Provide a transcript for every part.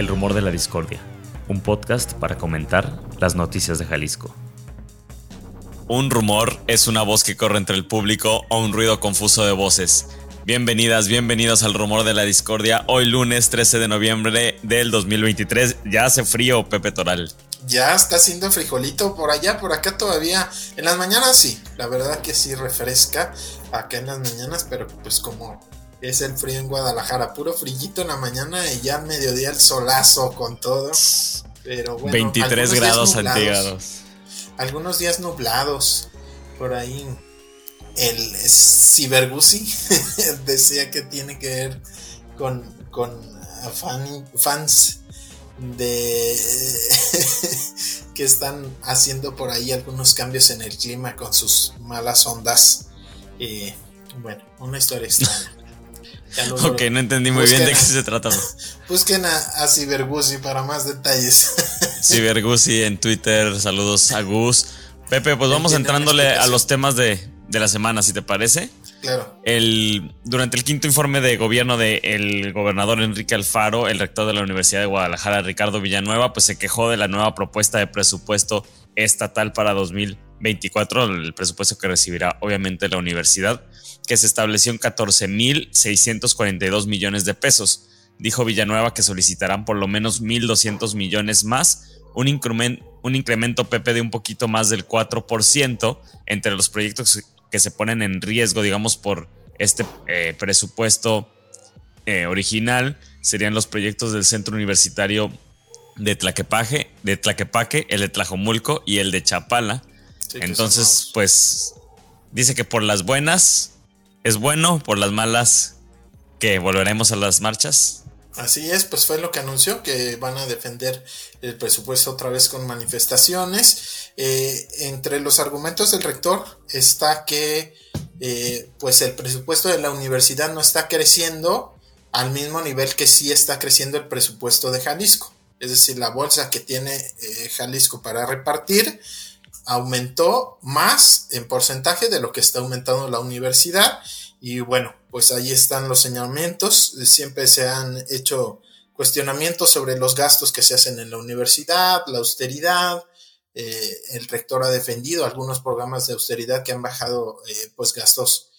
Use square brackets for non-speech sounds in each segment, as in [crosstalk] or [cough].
El Rumor de la Discordia, un podcast para comentar las noticias de Jalisco. Un rumor es una voz que corre entre el público o un ruido confuso de voces. Bienvenidas, bienvenidos al Rumor de la Discordia. Hoy lunes 13 de noviembre del 2023. Ya hace frío, Pepe Toral. Ya está haciendo frijolito por allá, por acá todavía. En las mañanas sí, la verdad que sí refresca acá en las mañanas, pero pues como es el frío en Guadalajara, puro frillito en la mañana y ya al mediodía el solazo con todo. Pero bueno, 23 grados centígrados. Algunos días nublados por ahí. El Cibergusi [laughs] decía que tiene que ver con, con fans de [laughs] que están haciendo por ahí algunos cambios en el clima con sus malas ondas. Eh, bueno, una historia extraña. Ok, no entendí muy bien de qué se trata. [laughs] Busquen a, a Cibergusi para más detalles. [laughs] Cibergusi en Twitter, saludos a Gus. Pepe, pues vamos entrándole a los temas de, la semana, si te parece. Claro. El, durante el quinto informe de gobierno del gobernador Enrique Alfaro, el rector de la Universidad de Guadalajara, Ricardo Villanueva, pues se quejó de la nueva propuesta de presupuesto estatal para 2024, el presupuesto que recibirá obviamente la universidad que se estableció en 14.642 millones de pesos. Dijo Villanueva que solicitarán por lo menos 1.200 millones más, un incremento, un incremento PP de un poquito más del 4% entre los proyectos que se ponen en riesgo, digamos, por este eh, presupuesto eh, original, serían los proyectos del Centro Universitario de Tlaquepaque, de Tlaquepaque, el de Tlajomulco y el de Chapala. Entonces, pues dice que por las buenas es bueno, por las malas que volveremos a las marchas. Así es, pues fue lo que anunció, que van a defender el presupuesto otra vez con manifestaciones. Eh, entre los argumentos del rector está que eh, pues el presupuesto de la universidad no está creciendo al mismo nivel que sí está creciendo el presupuesto de Jalisco. Es decir, la bolsa que tiene eh, Jalisco para repartir aumentó más en porcentaje de lo que está aumentando la universidad. Y bueno, pues ahí están los señalamientos. Siempre se han hecho cuestionamientos sobre los gastos que se hacen en la universidad, la austeridad. Eh, el rector ha defendido algunos programas de austeridad que han bajado eh, pues gastos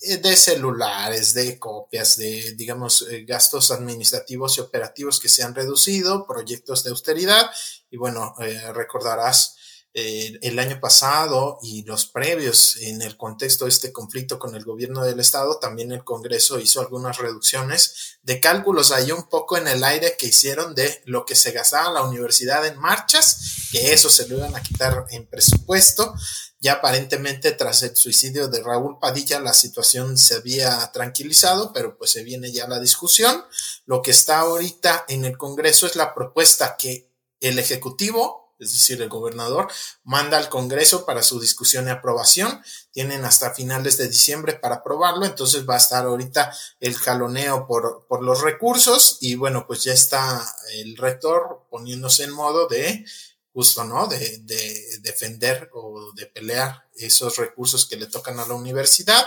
eh, de celulares, de copias, de digamos gastos administrativos y operativos que se han reducido, proyectos de austeridad y bueno, recordarás eh, el año pasado y los previos en el contexto de este conflicto con el gobierno del estado, también el Congreso hizo algunas reducciones de cálculos ahí un poco en el aire que hicieron de lo que se gastaba la universidad en marchas, que eso se lo iban a quitar en presupuesto. Ya aparentemente tras el suicidio de Raúl Padilla la situación se había tranquilizado, pero pues se viene ya la discusión. Lo que está ahorita en el Congreso es la propuesta que el Ejecutivo es decir, el gobernador, manda al Congreso para su discusión y aprobación. Tienen hasta finales de diciembre para aprobarlo, entonces va a estar ahorita el jaloneo por, por los recursos y bueno, pues ya está el rector poniéndose en modo de justo, ¿no? De, de defender o de pelear esos recursos que le tocan a la universidad.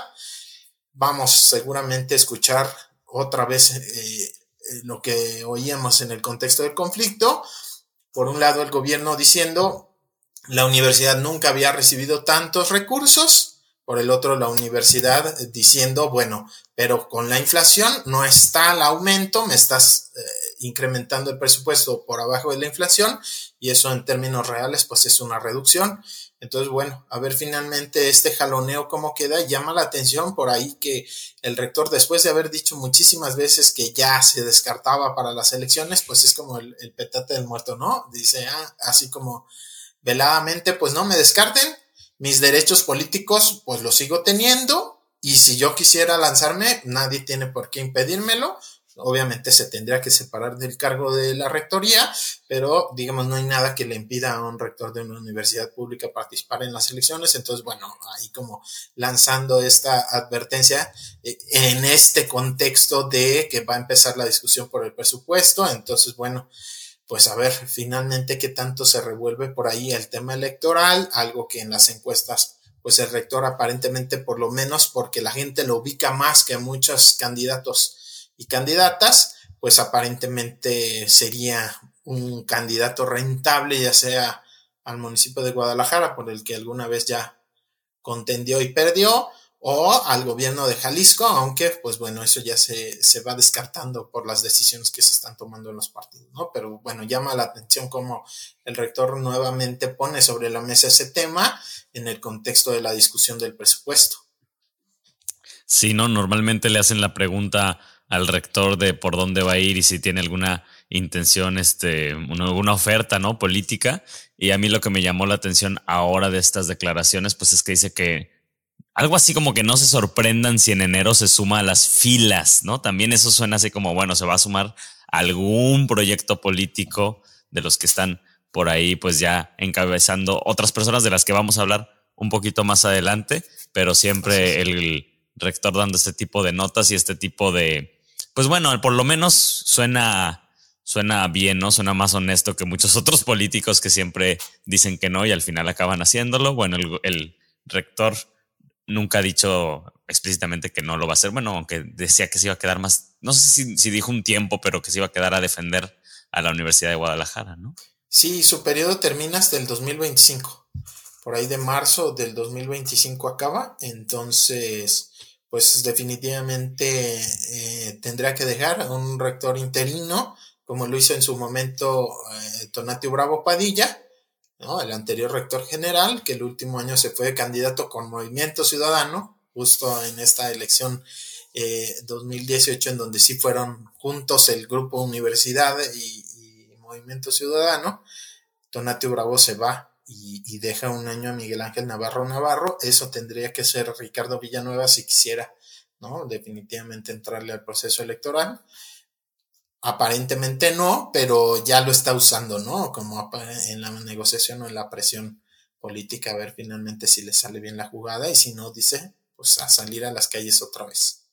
Vamos seguramente a escuchar otra vez eh, lo que oíamos en el contexto del conflicto por un lado el gobierno diciendo la universidad nunca había recibido tantos recursos, por el otro la universidad diciendo, bueno, pero con la inflación no está el aumento, me estás eh, incrementando el presupuesto por abajo de la inflación y eso en términos reales pues es una reducción. Entonces, bueno, a ver finalmente este jaloneo cómo queda. Llama la atención por ahí que el rector, después de haber dicho muchísimas veces que ya se descartaba para las elecciones, pues es como el, petate del muerto, ¿no? Dice, ah, así como veladamente, pues no me descarten, mis derechos políticos, pues los sigo teniendo. Y si yo quisiera lanzarme, nadie tiene por qué impedírmelo obviamente se tendría que separar del cargo de la rectoría, pero digamos no hay nada que le impida a un rector de una universidad pública participar en las elecciones, entonces bueno, ahí como lanzando esta advertencia eh, en este contexto de que va a empezar la discusión por el presupuesto, entonces bueno, pues a ver finalmente qué tanto se revuelve por ahí el tema electoral, algo que en las encuestas pues el rector aparentemente por lo menos porque la gente lo ubica más que muchos candidatos y candidatas, pues aparentemente sería un candidato rentable, ya sea al municipio de Guadalajara, por el que alguna vez ya contendió y perdió, o al gobierno de Jalisco, aunque pues bueno, eso ya se, se, va descartando por las decisiones que se están tomando en los partidos, ¿no? Pero bueno, llama la atención cómo el rector nuevamente pone sobre la mesa ese tema en el contexto de la discusión del presupuesto. Sí, no, normalmente le hacen la pregunta al rector de por dónde va a ir y si tiene alguna intención, este, una, oferta, ¿no? Política. Y a mí lo que me llamó la atención ahora de estas declaraciones, pues es que dice que algo así como que no se sorprendan si en enero se suma a las filas, ¿no? También eso suena así como, bueno, se va a sumar algún proyecto político de los que están por ahí, pues ya encabezando otras personas de las que vamos a hablar un poquito más adelante, pero siempre el rector dando este tipo de notas y este tipo de, pues bueno, por lo menos suena suena bien, ¿no? Suena más honesto que muchos [laughs] otros políticos que siempre dicen que no y al final acaban haciéndolo. Bueno, el, rector nunca ha dicho explícitamente que no lo va a hacer. Bueno, aunque decía que se iba a quedar más, no sé si, dijo un tiempo, pero que se iba a quedar a defender a la Universidad de Guadalajara, ¿no? Sí, su periodo termina hasta el 2025. Por ahí de marzo del 2025 acaba. Entonces, pues definitivamente eh, tendrá que dejar un rector interino como lo hizo en su momento eh, Bravo Padilla, el anterior rector general, que el último año se fue candidato con Movimiento Ciudadano, justo en esta elección 2018, eh, en donde sí fueron juntos el grupo Universidad y, Movimiento Ciudadano. Tonatio Bravo se va y, y, deja un año a Miguel Ángel Navarro Navarro. Eso tendría que ser Ricardo Villanueva si quisiera, ¿no? Definitivamente entrarle al proceso electoral. Aparentemente no, pero ya lo está usando, ¿no? Como en la negociación o en la presión política, a ver finalmente si le sale bien la jugada y si no, dice, pues a salir a las calles otra vez.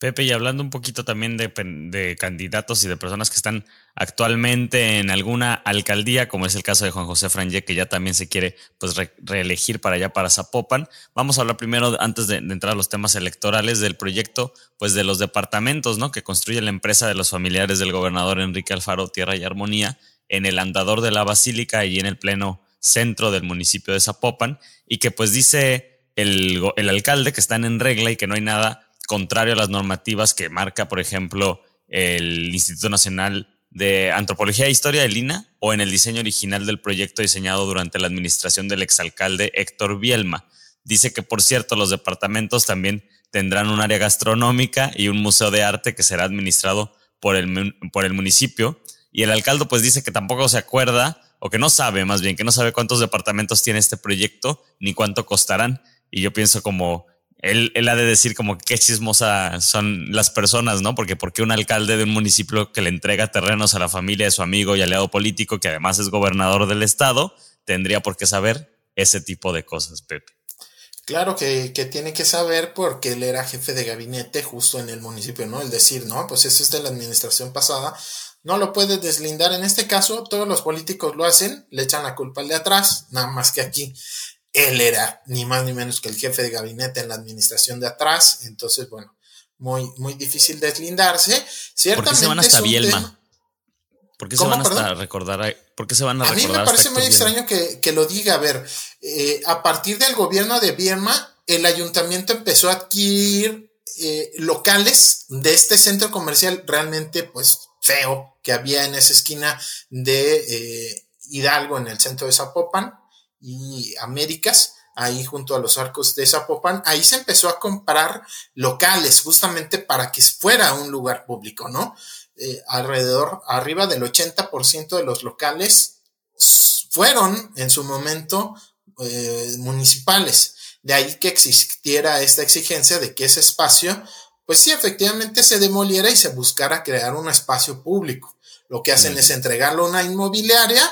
Pepe, y hablando un poquito también de, candidatos y de personas que están actualmente en alguna alcaldía, como es el caso de Juan José Franje, que ya también se quiere pues reelegir para allá, para Zapopan. Vamos a hablar primero, antes de, entrar a los temas electorales, del proyecto pues de los departamentos, ¿no? Que construye la empresa de los familiares del gobernador Enrique Alfaro Tierra y Armonía en el andador de la Basílica y en el pleno centro del municipio de Zapopan, y que pues dice el, el alcalde que están en regla y que no hay nada contrario a las normativas que marca, por ejemplo, el Instituto Nacional de Antropología e Historia del INA o en el diseño original del proyecto diseñado durante la administración del exalcalde Héctor Bielma. Dice que, por cierto, los departamentos también tendrán un área gastronómica y un museo de arte que será administrado por el, por el municipio. Y el alcalde pues dice que tampoco se acuerda, o que no sabe más bien, que no sabe cuántos departamentos tiene este proyecto ni cuánto costarán. Y yo pienso como él, ha de decir como qué chismosa son las personas, ¿no? Porque porque un alcalde de un municipio que le entrega terrenos a la familia de su amigo y aliado político, que además es gobernador del estado, tendría por qué saber ese tipo de cosas, Pepe. Claro que, que, tiene que saber porque él era jefe de gabinete justo en el municipio, ¿no? El decir, no, pues eso es de la administración pasada, no lo puede deslindar. En este caso, todos los políticos lo hacen, le echan la culpa al de atrás, nada más que aquí él era ni más ni menos que el jefe de gabinete en la administración de atrás, entonces, bueno, muy, muy difícil deslindarse. Ciertamente ¿Por qué se van hasta Bielma? ¿Por qué se van hasta recordar? ¿Por qué se van a, a mí me parece muy extraño que, lo diga. A ver, eh, a partir del gobierno de Bielma, el ayuntamiento empezó a adquirir eh, locales de este centro comercial realmente, pues, feo que había en esa esquina de eh, Hidalgo, en el centro de Zapopan y Américas, ahí junto a los arcos de Zapopan, ahí se empezó a comprar locales justamente para que fuera un lugar público, ¿no? Eh, alrededor, arriba del 80% de los locales fueron en su momento eh, municipales. De ahí que existiera esta exigencia de que ese espacio, pues sí, efectivamente se demoliera y se buscara crear un espacio público. Lo que hacen es entregarlo a una inmobiliaria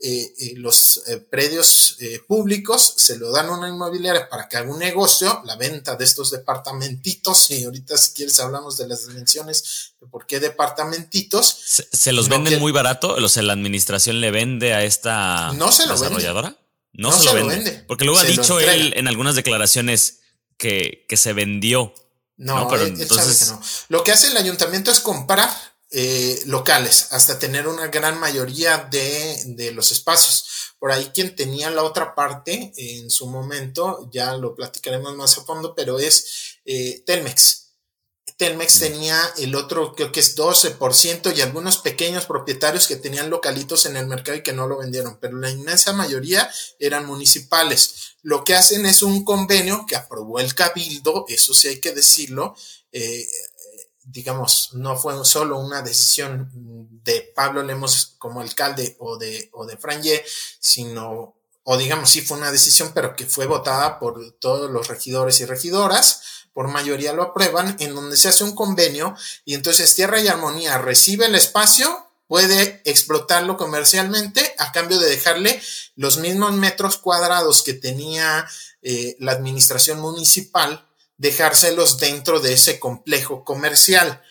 eh, eh, los eh, predios públicos se lo dan a una inmobiliaria para que haga un negocio, la venta de estos departamentitos, y ahorita si quieres hablamos de las dimensiones de por qué departamentitos. ¿Se, los venden muy barato? O sea, la administración le vende a esta no se lo desarrolladora? No, se, lo, vende. Porque luego ha dicho él en algunas declaraciones que, que se vendió. No, pero entonces... no. Lo que hace el ayuntamiento es comprar eh, locales hasta tener una gran mayoría de, de, los espacios. Por ahí quien tenía la otra parte en su momento, ya lo platicaremos más a fondo, pero es eh, Telmex. Telmex mm. tenía el otro, creo que es 12% y algunos pequeños propietarios que tenían localitos en el mercado y que no lo vendieron, pero la inmensa mayoría eran municipales. Lo que hacen es un convenio que aprobó el cabildo, eso sí hay que decirlo, eh, digamos, no fue solo una decisión de Pablo Lemos como alcalde o de, o de Franje, sino, o digamos, sí fue una decisión, pero que fue votada por todos los regidores y regidoras, por mayoría lo aprueban, en donde se hace un convenio y entonces Tierra y Armonía recibe el espacio, puede explotarlo comercialmente a cambio de dejarle los mismos metros cuadrados que tenía eh, la administración municipal dejárselos dentro de ese complejo comercial.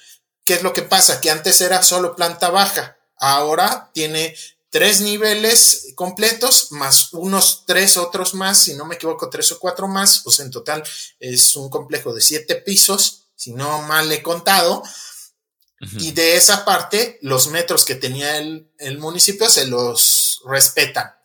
¿Qué es lo que pasa? Que antes era solo planta baja, ahora tiene tres niveles completos, más unos tres otros más, si no me equivoco, tres o cuatro más, pues en total es un complejo de siete pisos, si no mal he contado. Y de esa parte, los metros que tenía el, el municipio se los respetan.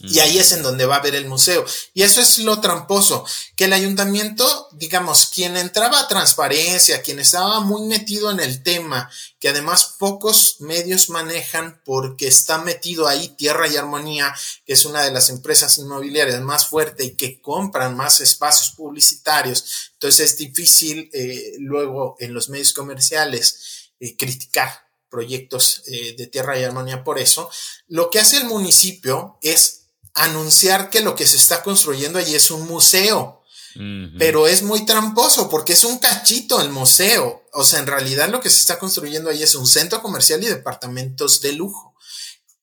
Y ahí es en donde va a haber el museo. Y eso es lo tramposo, que el ayuntamiento, digamos, quien entraba a transparencia, quien estaba muy metido en el tema, que además pocos medios manejan porque está metido ahí Tierra y Armonía, que es una de las empresas inmobiliarias más fuerte y que compran más espacios publicitarios. Entonces es difícil eh, luego en los medios comerciales eh, criticar proyectos eh, de Tierra y Armonía por eso. Lo que hace el municipio es anunciar que lo que se está construyendo allí es un museo. Pero es muy tramposo porque es un cachito el museo. O sea, en realidad lo que se está construyendo allí es un centro comercial y departamentos de lujo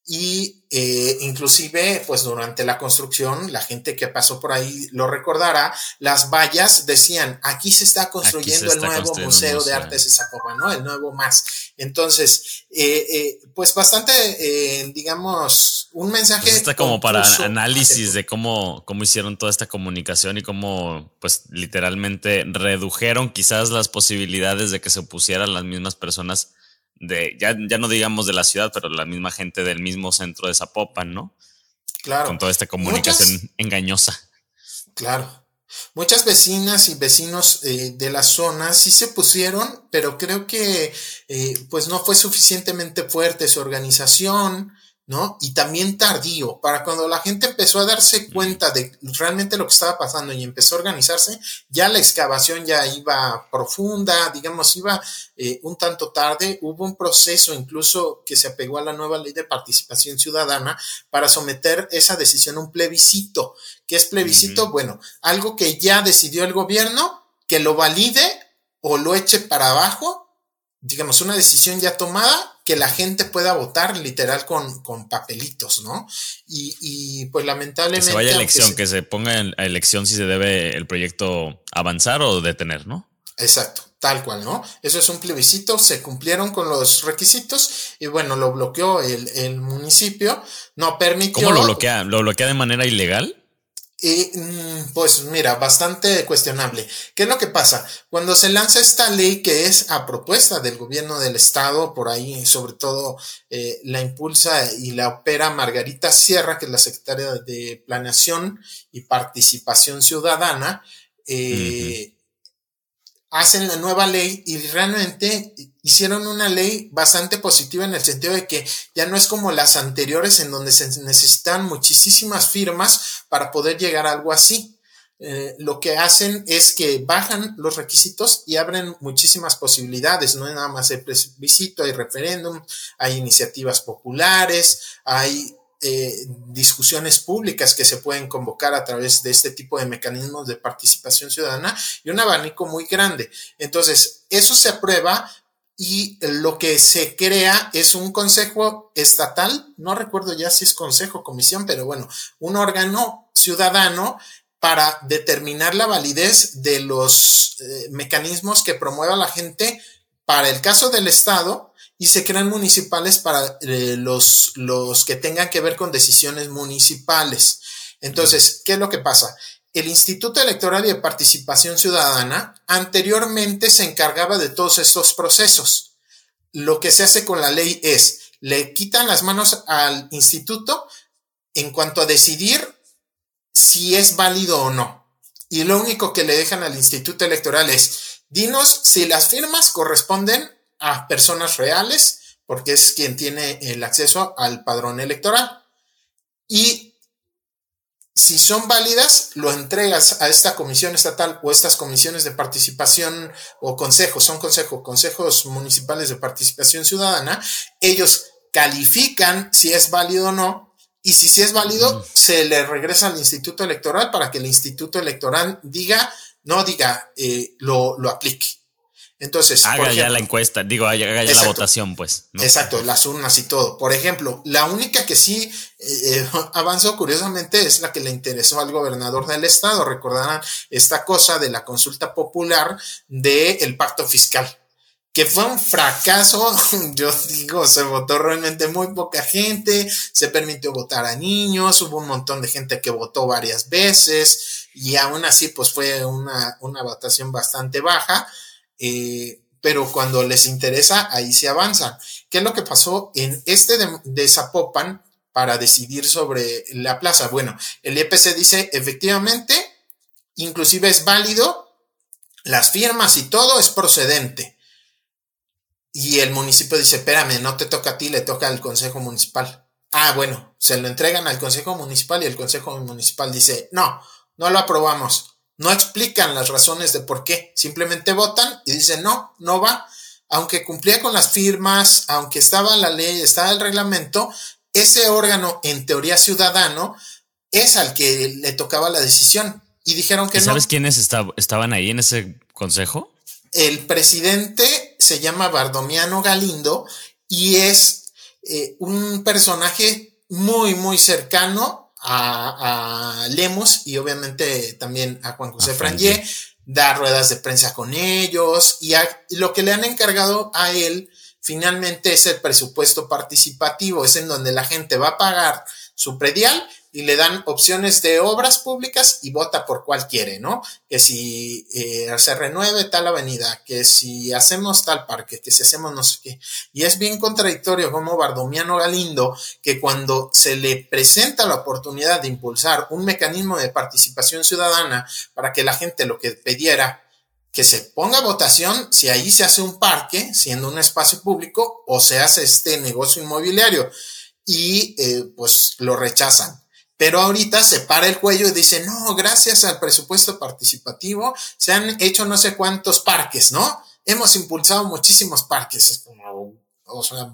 y eh, inclusive pues durante la construcción la gente que pasó por ahí lo recordará las vallas decían aquí se está construyendo el nuevo museo, de artes de Zapopan no el nuevo más entonces eh, eh, pues bastante digamos un mensaje pues está como para análisis [laughs] de cómo cómo hicieron toda esta comunicación y cómo pues literalmente redujeron quizás las posibilidades de que se opusieran las mismas personas de, ya, ya no digamos de la ciudad, pero la misma gente del mismo centro de Zapopan, ¿no? Claro. Con toda esta comunicación engañosa. Claro. Muchas vecinas y vecinos eh, de la zona sí se pusieron, pero creo que eh, pues no fue suficientemente fuerte su organización, ¿no? Y también tardío, para cuando la gente empezó a darse cuenta de realmente lo que estaba pasando y empezó a organizarse, ya la excavación ya iba profunda, digamos, iba eh, un tanto tarde, hubo un proceso incluso que se apegó a la nueva ley de participación ciudadana para someter esa decisión a un plebiscito. ¿Qué es plebiscito? Bueno, algo que ya decidió el gobierno, que lo valide o lo eche para abajo digamos, una decisión ya tomada que la gente pueda votar literal con, con papelitos, ¿no? Y, y, pues lamentablemente... Que se vaya a elección, que se ponga a elección si se debe el proyecto avanzar o detener, ¿no? Exacto, tal cual, ¿no? Eso es un plebiscito, se cumplieron con los requisitos y bueno, lo bloqueó el, el municipio, no permitió... ¿Cómo lo bloquea? ¿Lo bloquea de manera ilegal? Y mm, pues mira, bastante cuestionable. ¿Qué es lo que pasa? Cuando se lanza esta ley que es a propuesta del gobierno del estado, por ahí sobre todo eh, la impulsa y la opera Margarita Sierra, que es la secretaria de Planeación y Participación Ciudadana, eh, hacen la nueva ley y realmente hicieron una ley bastante positiva en el sentido de que ya no es como las anteriores en donde se necesitan muchísimas firmas para poder llegar a algo así. Eh, lo que hacen es que bajan los requisitos y abren muchísimas posibilidades. No es nada más el plebiscito, hay referéndum, hay iniciativas populares, hay eh, discusiones públicas que se pueden convocar a través de este tipo de mecanismos de participación ciudadana y un abanico muy grande. Entonces, eso se aprueba y lo que se crea es un consejo estatal, no recuerdo ya si es consejo o comisión, pero bueno, un órgano ciudadano para determinar la validez de los eh, mecanismos que promueva la gente para el caso del Estado y se crean municipales para eh, los, los que tengan que ver con decisiones municipales. Entonces, ¿qué es lo que pasa? El Instituto Electoral y de Participación Ciudadana anteriormente se encargaba de todos estos procesos, lo que se hace con la ley es, le quitan las manos al instituto en cuanto a decidir si es válido o no. Y lo único que le dejan al instituto electoral es, dinos si las firmas corresponden a personas reales, porque es quien tiene el acceso al padrón electoral. Y si son válidas, lo entregas a esta comisión estatal o estas comisiones de participación o consejos, son consejos, consejos municipales de participación ciudadana, ellos califican si es válido o no, y si sí es válido, se le regresa al instituto electoral para que el instituto electoral diga, no diga, eh, lo, lo aplique. Entonces, haga ya la encuesta, digo, haga ya la votación, pues. Exacto, las urnas y todo. Por ejemplo, la única que sí eh, eh, [laughs] avanzó curiosamente es la que le interesó al gobernador del estado. Recordarán esta cosa de la consulta popular del pacto fiscal que fue un fracaso, [laughs] yo digo, se votó realmente muy poca gente, se permitió votar a niños, hubo un montón de gente que votó varias veces y aún así pues fue una, una votación bastante baja. Eh, pero cuando les interesa, ahí se avanza. ¿Qué es lo que pasó en este de, para decidir sobre la plaza? Bueno, el EPC dice, efectivamente, inclusive es válido, las firmas y todo es procedente. Y el municipio dice, espérame, no te toca a ti, le toca al Consejo Municipal. Ah, bueno, se lo entregan al Consejo Municipal y el Consejo Municipal dice, no, no lo aprobamos. No explican las razones de por qué, simplemente votan y dicen no, no va. Aunque cumplía con las firmas, aunque estaba la ley, estaba el reglamento, ese órgano, en teoría ciudadano, es al que le tocaba la decisión. Y dijeron que no. ¿Sabes quiénes estaban ahí en ese consejo? El presidente se llama Bardomiano Galindo y es eh, un personaje muy, muy cercano a, a Lemos y obviamente también a Juan José Frangé, da ruedas de prensa con ellos y, lo que le han encargado a él finalmente es el presupuesto participativo, es en donde la gente va a pagar su predial y le dan opciones de obras públicas y vota por cuál quiere, ¿no? Que si eh, se renueve tal avenida, que si hacemos tal parque, que si hacemos no sé qué. Y es bien contradictorio como Bardomiano Galindo, que cuando se le presenta la oportunidad de impulsar un mecanismo de participación ciudadana para que la gente lo que pidiera que se ponga votación si ahí se hace un parque, siendo un espacio público, o se hace este negocio inmobiliario. Y eh, pues lo rechazan. Pero ahorita se para el cuello y dice, no, gracias al presupuesto participativo se han hecho no sé cuántos parques, ¿no? Hemos impulsado muchísimos parques. O sea,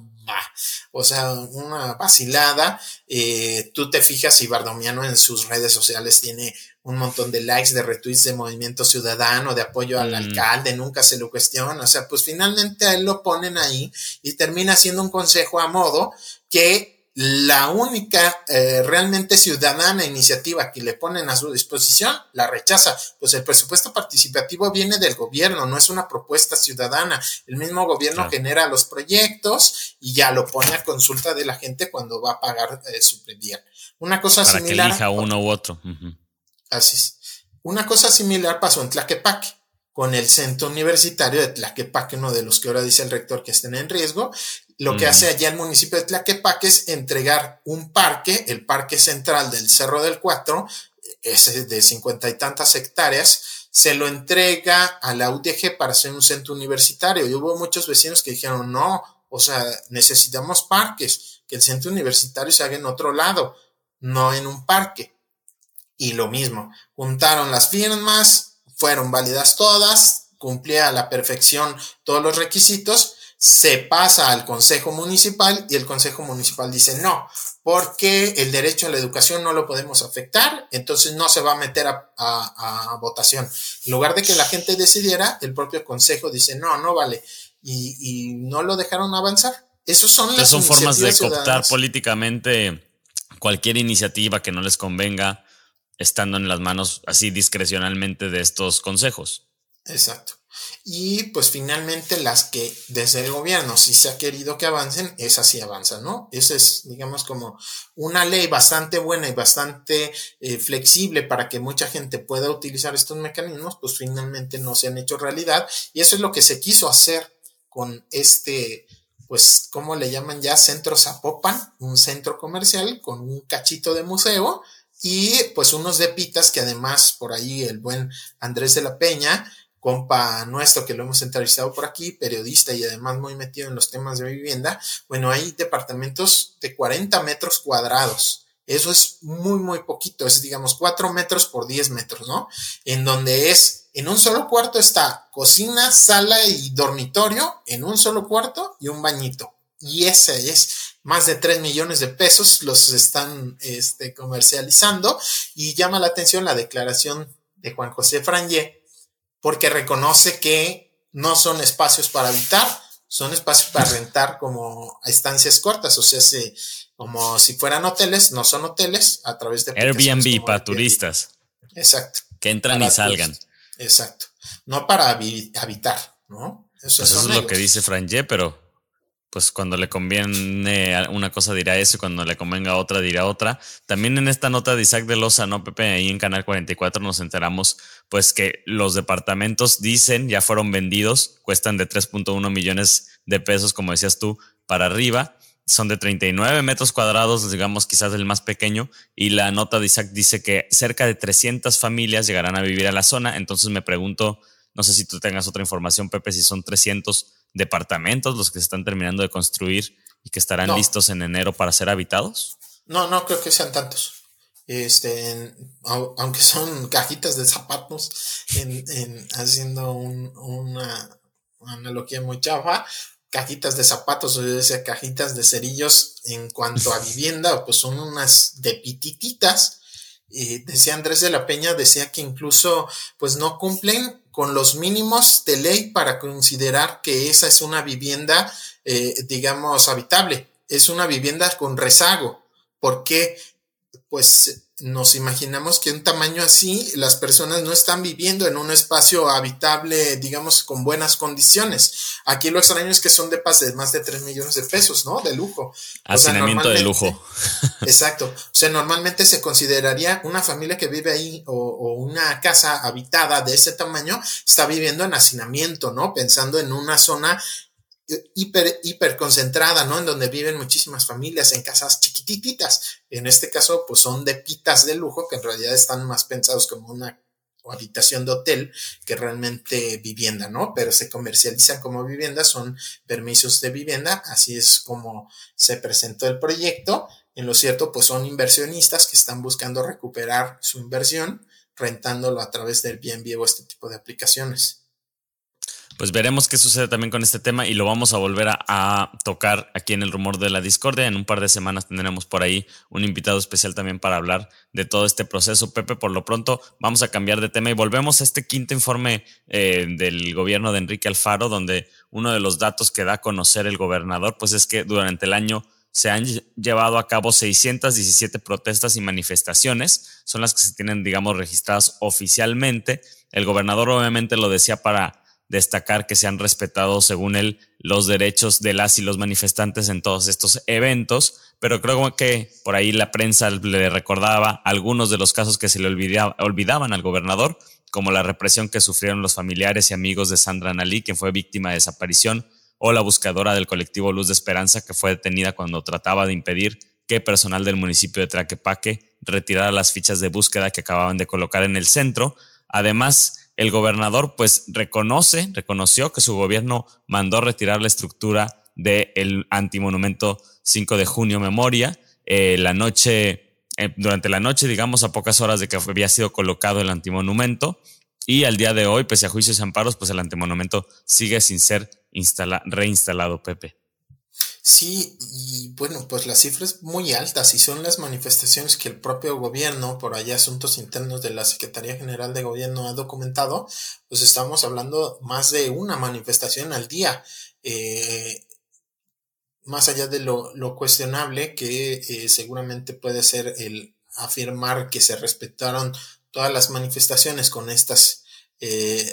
o sea, una vacilada. Eh, tú te fijas y Bardomiano en sus redes sociales tiene un montón de likes, de retweets de Movimiento Ciudadano, de apoyo al mm. alcalde, nunca se lo cuestiona. O sea, pues finalmente a él lo ponen ahí y termina siendo un consejo a modo que la única eh, realmente ciudadana iniciativa que le ponen a su disposición la rechaza. Pues el presupuesto participativo viene del gobierno, no es una propuesta ciudadana. El mismo gobierno genera los proyectos y ya lo pone a consulta de la gente cuando va a pagar eh, su predial. Una cosa Para similar. Que elija uno u otro. Así es. Una cosa similar pasó en Tlaquepaque con el centro universitario de Tlaquepaque, uno de los que ahora dice el rector que estén en riesgo, lo que hace allá el municipio de Tlaquepaque es entregar un parque, el parque central del Cerro del Cuatro, ese de cincuenta y tantas hectáreas, se lo entrega a la UDG para hacer un centro universitario. Y hubo muchos vecinos que dijeron, no, o sea, necesitamos parques, que el centro universitario se haga en otro lado, no en un parque. Y lo mismo, juntaron las firmas, fueron válidas todas, cumplía a la perfección todos los requisitos, se pasa al Consejo Municipal y el Consejo Municipal dice no, porque el derecho a la educación no lo podemos afectar, entonces no se va a meter a, votación. En lugar de que la gente decidiera, el propio Consejo dice no, no vale, y, no lo dejaron avanzar. Esos son las son formas de cooptar políticamente cualquier iniciativa que no les convenga, estando en las manos así discrecionalmente de estos consejos. Exacto. Y pues finalmente las que desde el gobierno si se ha querido que avancen, esas sí avanzan, ¿no? Esa es, digamos, como una ley bastante buena y bastante eh, flexible para que mucha gente pueda utilizar estos mecanismos, pues finalmente no se han hecho realidad. Y eso es lo que se quiso hacer con este, pues, ¿cómo le llaman ya? Centro Zapopan, un centro comercial con un cachito de museo y pues unos de pitas que además por ahí el buen Andrés de la Peña, compa nuestro que lo hemos entrevistado por aquí, periodista y además muy metido en los temas de vivienda, bueno, hay departamentos de 40 metros cuadrados. Eso es muy, muy poquito, es digamos 4 metros por 10 metros, ¿no? En donde es, en un solo cuarto está cocina, sala y dormitorio, en un solo cuarto y un bañito. Y ese es más de 3 millones de pesos, los están este, comercializando y llama la atención la declaración de Juan José Frangé, porque reconoce que no son espacios para habitar, son espacios para rentar como estancias cortas, o sea, como si fueran hoteles, no son hoteles, a través de... Airbnb para turistas. Exacto. Que entran y salgan. Exacto. No para habitar, ¿no? Eso, pues eso es lo que dice Frangé, pero pues cuando le conviene una cosa dirá eso y cuando le convenga otra dirá otra. También en esta nota de Isaac de Loza, ¿no, Pepe? Ahí en Canal 44 nos enteramos pues que los departamentos dicen ya fueron vendidos, cuestan de 3.1 millones de pesos, como decías tú, para arriba. Son de 39 metros cuadrados, digamos quizás el más pequeño, y la nota de Isaac dice que cerca de 300 familias llegarán a vivir a la zona. Entonces me pregunto, no sé si tú tengas otra información, Pepe, si son 300 departamentos los que se están terminando de construir y que estarán listos en enero para ser habitados? No, no creo que sean tantos. Este, aunque son [laughs] cajitas de zapatos, en, haciendo una, analogía muy chafa, cajitas de zapatos, o decía cajitas de cerillos en cuanto a vivienda, pues son unas de pitititas. Y decía Andrés de la Peña, decía que incluso pues no cumplen con los mínimos de ley para considerar que esa es una vivienda, eh, digamos, habitable. Es una vivienda con rezago. porque Pues nos imaginamos que un tamaño así las personas no están viviendo en un espacio habitable, digamos, con buenas condiciones. Aquí lo extraño es que son de de más de 3 millones de pesos, ¿no? De lujo. Hacinamiento de lujo. [laughs] Exacto. O sea, normalmente se consideraría una familia que vive ahí o, o, una casa habitada de ese tamaño está viviendo en hacinamiento, ¿no? Pensando en una zona hiper, hiper concentrada, ¿no? En donde viven muchísimas familias en casas chiquititas. En este caso, pues son de pitas de lujo que en realidad están más pensados como una habitación de hotel que realmente vivienda, ¿no? Pero se comercializan como vivienda, son permisos de vivienda, así es como se presentó el proyecto. En lo cierto, pues son inversionistas que están buscando recuperar su inversión rentándolo a través del bien o este tipo de aplicaciones pues veremos qué sucede también con este tema y lo vamos a volver a, tocar aquí en el rumor de la discordia. En un par de semanas tendremos por ahí un invitado especial también para hablar de todo este proceso. Pepe, por lo pronto vamos a cambiar de tema y volvemos a este quinto informe eh, del gobierno de Enrique Alfaro, donde uno de los datos que da a conocer el gobernador, pues es que durante el año se han llevado a cabo 617 protestas y manifestaciones, son las que se tienen, digamos, registradas oficialmente. El gobernador obviamente lo decía para destacar que se han respetado, según él, los derechos de las y los manifestantes en todos estos eventos, pero creo que por ahí la prensa le recordaba algunos de los casos que se le olvidaban al gobernador, como la represión que sufrieron los familiares y amigos de Sandra Nalí, quien fue víctima de desaparición, o la buscadora del colectivo Luz de Esperanza, que fue detenida cuando trataba de impedir que personal del municipio de Traquepaque retirara las fichas de búsqueda que acababan de colocar en el centro. Además, el gobernador pues reconoce, reconoció que su gobierno mandó retirar la estructura del antimonumento 5 de junio memoria. Eh, la noche, eh, durante la noche, digamos, a pocas horas de que había sido colocado el antimonumento. Y al día de hoy, pese a juicios y amparos, pues el antimonumento sigue sin ser reinstalado, Pepe. Sí, y bueno, pues la cifra es muy alta. Si son las manifestaciones que el propio gobierno, por allá asuntos internos de la Secretaría General de Gobierno ha documentado, pues estamos hablando más de una manifestación al día. Eh, más allá de lo, cuestionable que eh, seguramente puede ser el afirmar que se respetaron todas las manifestaciones con estas eh,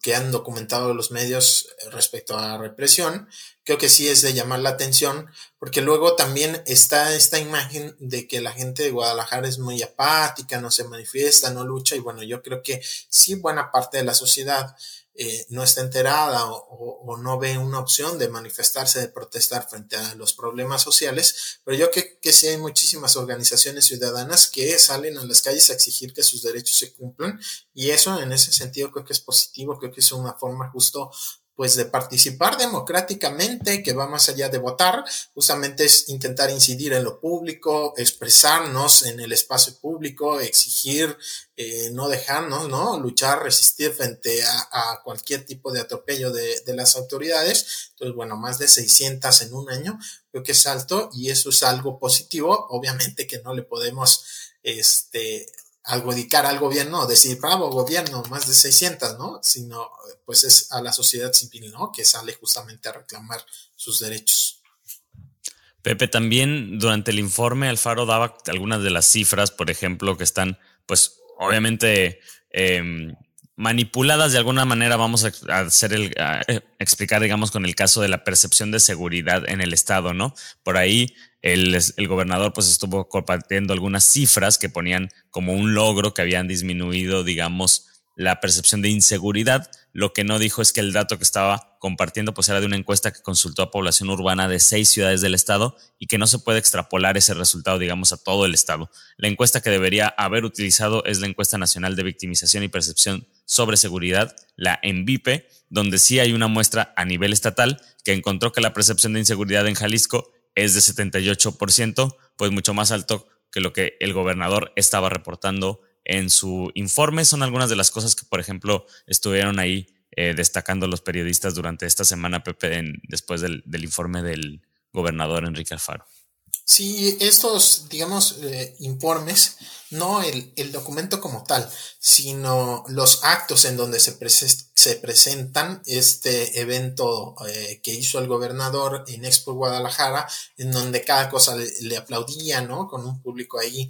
que han documentado los medios respecto a la represión, creo que sí es de llamar la atención, porque luego también está esta imagen de que la gente de Guadalajara es muy apática, no se manifiesta, no lucha, y bueno, yo creo que sí buena parte de la sociedad eh, no está enterada o, no ve una opción de manifestarse, de protestar frente a los problemas sociales, pero yo creo que sí hay muchísimas organizaciones ciudadanas que salen a las calles a exigir que sus derechos se cumplan y eso en ese sentido creo que es positivo, creo que es una forma justo pues de participar democráticamente, que va más allá de votar, justamente es intentar incidir en lo público, expresarnos en el espacio público, exigir, eh, no dejarnos, ¿no? Luchar, resistir frente a, cualquier tipo de atropello de, de, las autoridades. Entonces, bueno, más de 600 en un año, creo que es alto y eso es algo positivo. Obviamente que no le podemos, este, dedicar al gobierno, decir, bravo, gobierno, más de 600, ¿no? Sino, pues es a la sociedad civil, ¿no? Que sale justamente a reclamar sus derechos. Pepe, también durante el informe Alfaro daba algunas de las cifras, por ejemplo, que están, pues, obviamente em, manipuladas de alguna manera, vamos a hacer el, eh, explicar, digamos, con el caso de la percepción de seguridad en el Estado, ¿no? Por ahí el, el, gobernador pues estuvo compartiendo algunas cifras que ponían como un logro que habían disminuido, digamos, la percepción de inseguridad. Lo que no dijo es que el dato que estaba compartiendo pues era de una encuesta que consultó a población urbana de seis ciudades del estado y que no se puede extrapolar ese resultado, digamos, a todo el estado. La encuesta que debería haber utilizado es la encuesta nacional de victimización y percepción sobre seguridad, la ENVIPE, donde sí hay una muestra a nivel estatal que encontró que la percepción de inseguridad en Jalisco es de 78%, pues mucho más alto que lo que el gobernador estaba reportando en su informe. Son algunas de las cosas que, por ejemplo, estuvieron ahí eh, destacando los periodistas durante esta semana, Pepe, después del, informe del gobernador Enrique Alfaro. Sí, estos, digamos, eh, informes, no el, documento como tal, sino los actos en donde se, se presentan este evento eh, que hizo el gobernador en Expo Guadalajara, en donde cada cosa le, aplaudía, ¿no? Con un público ahí,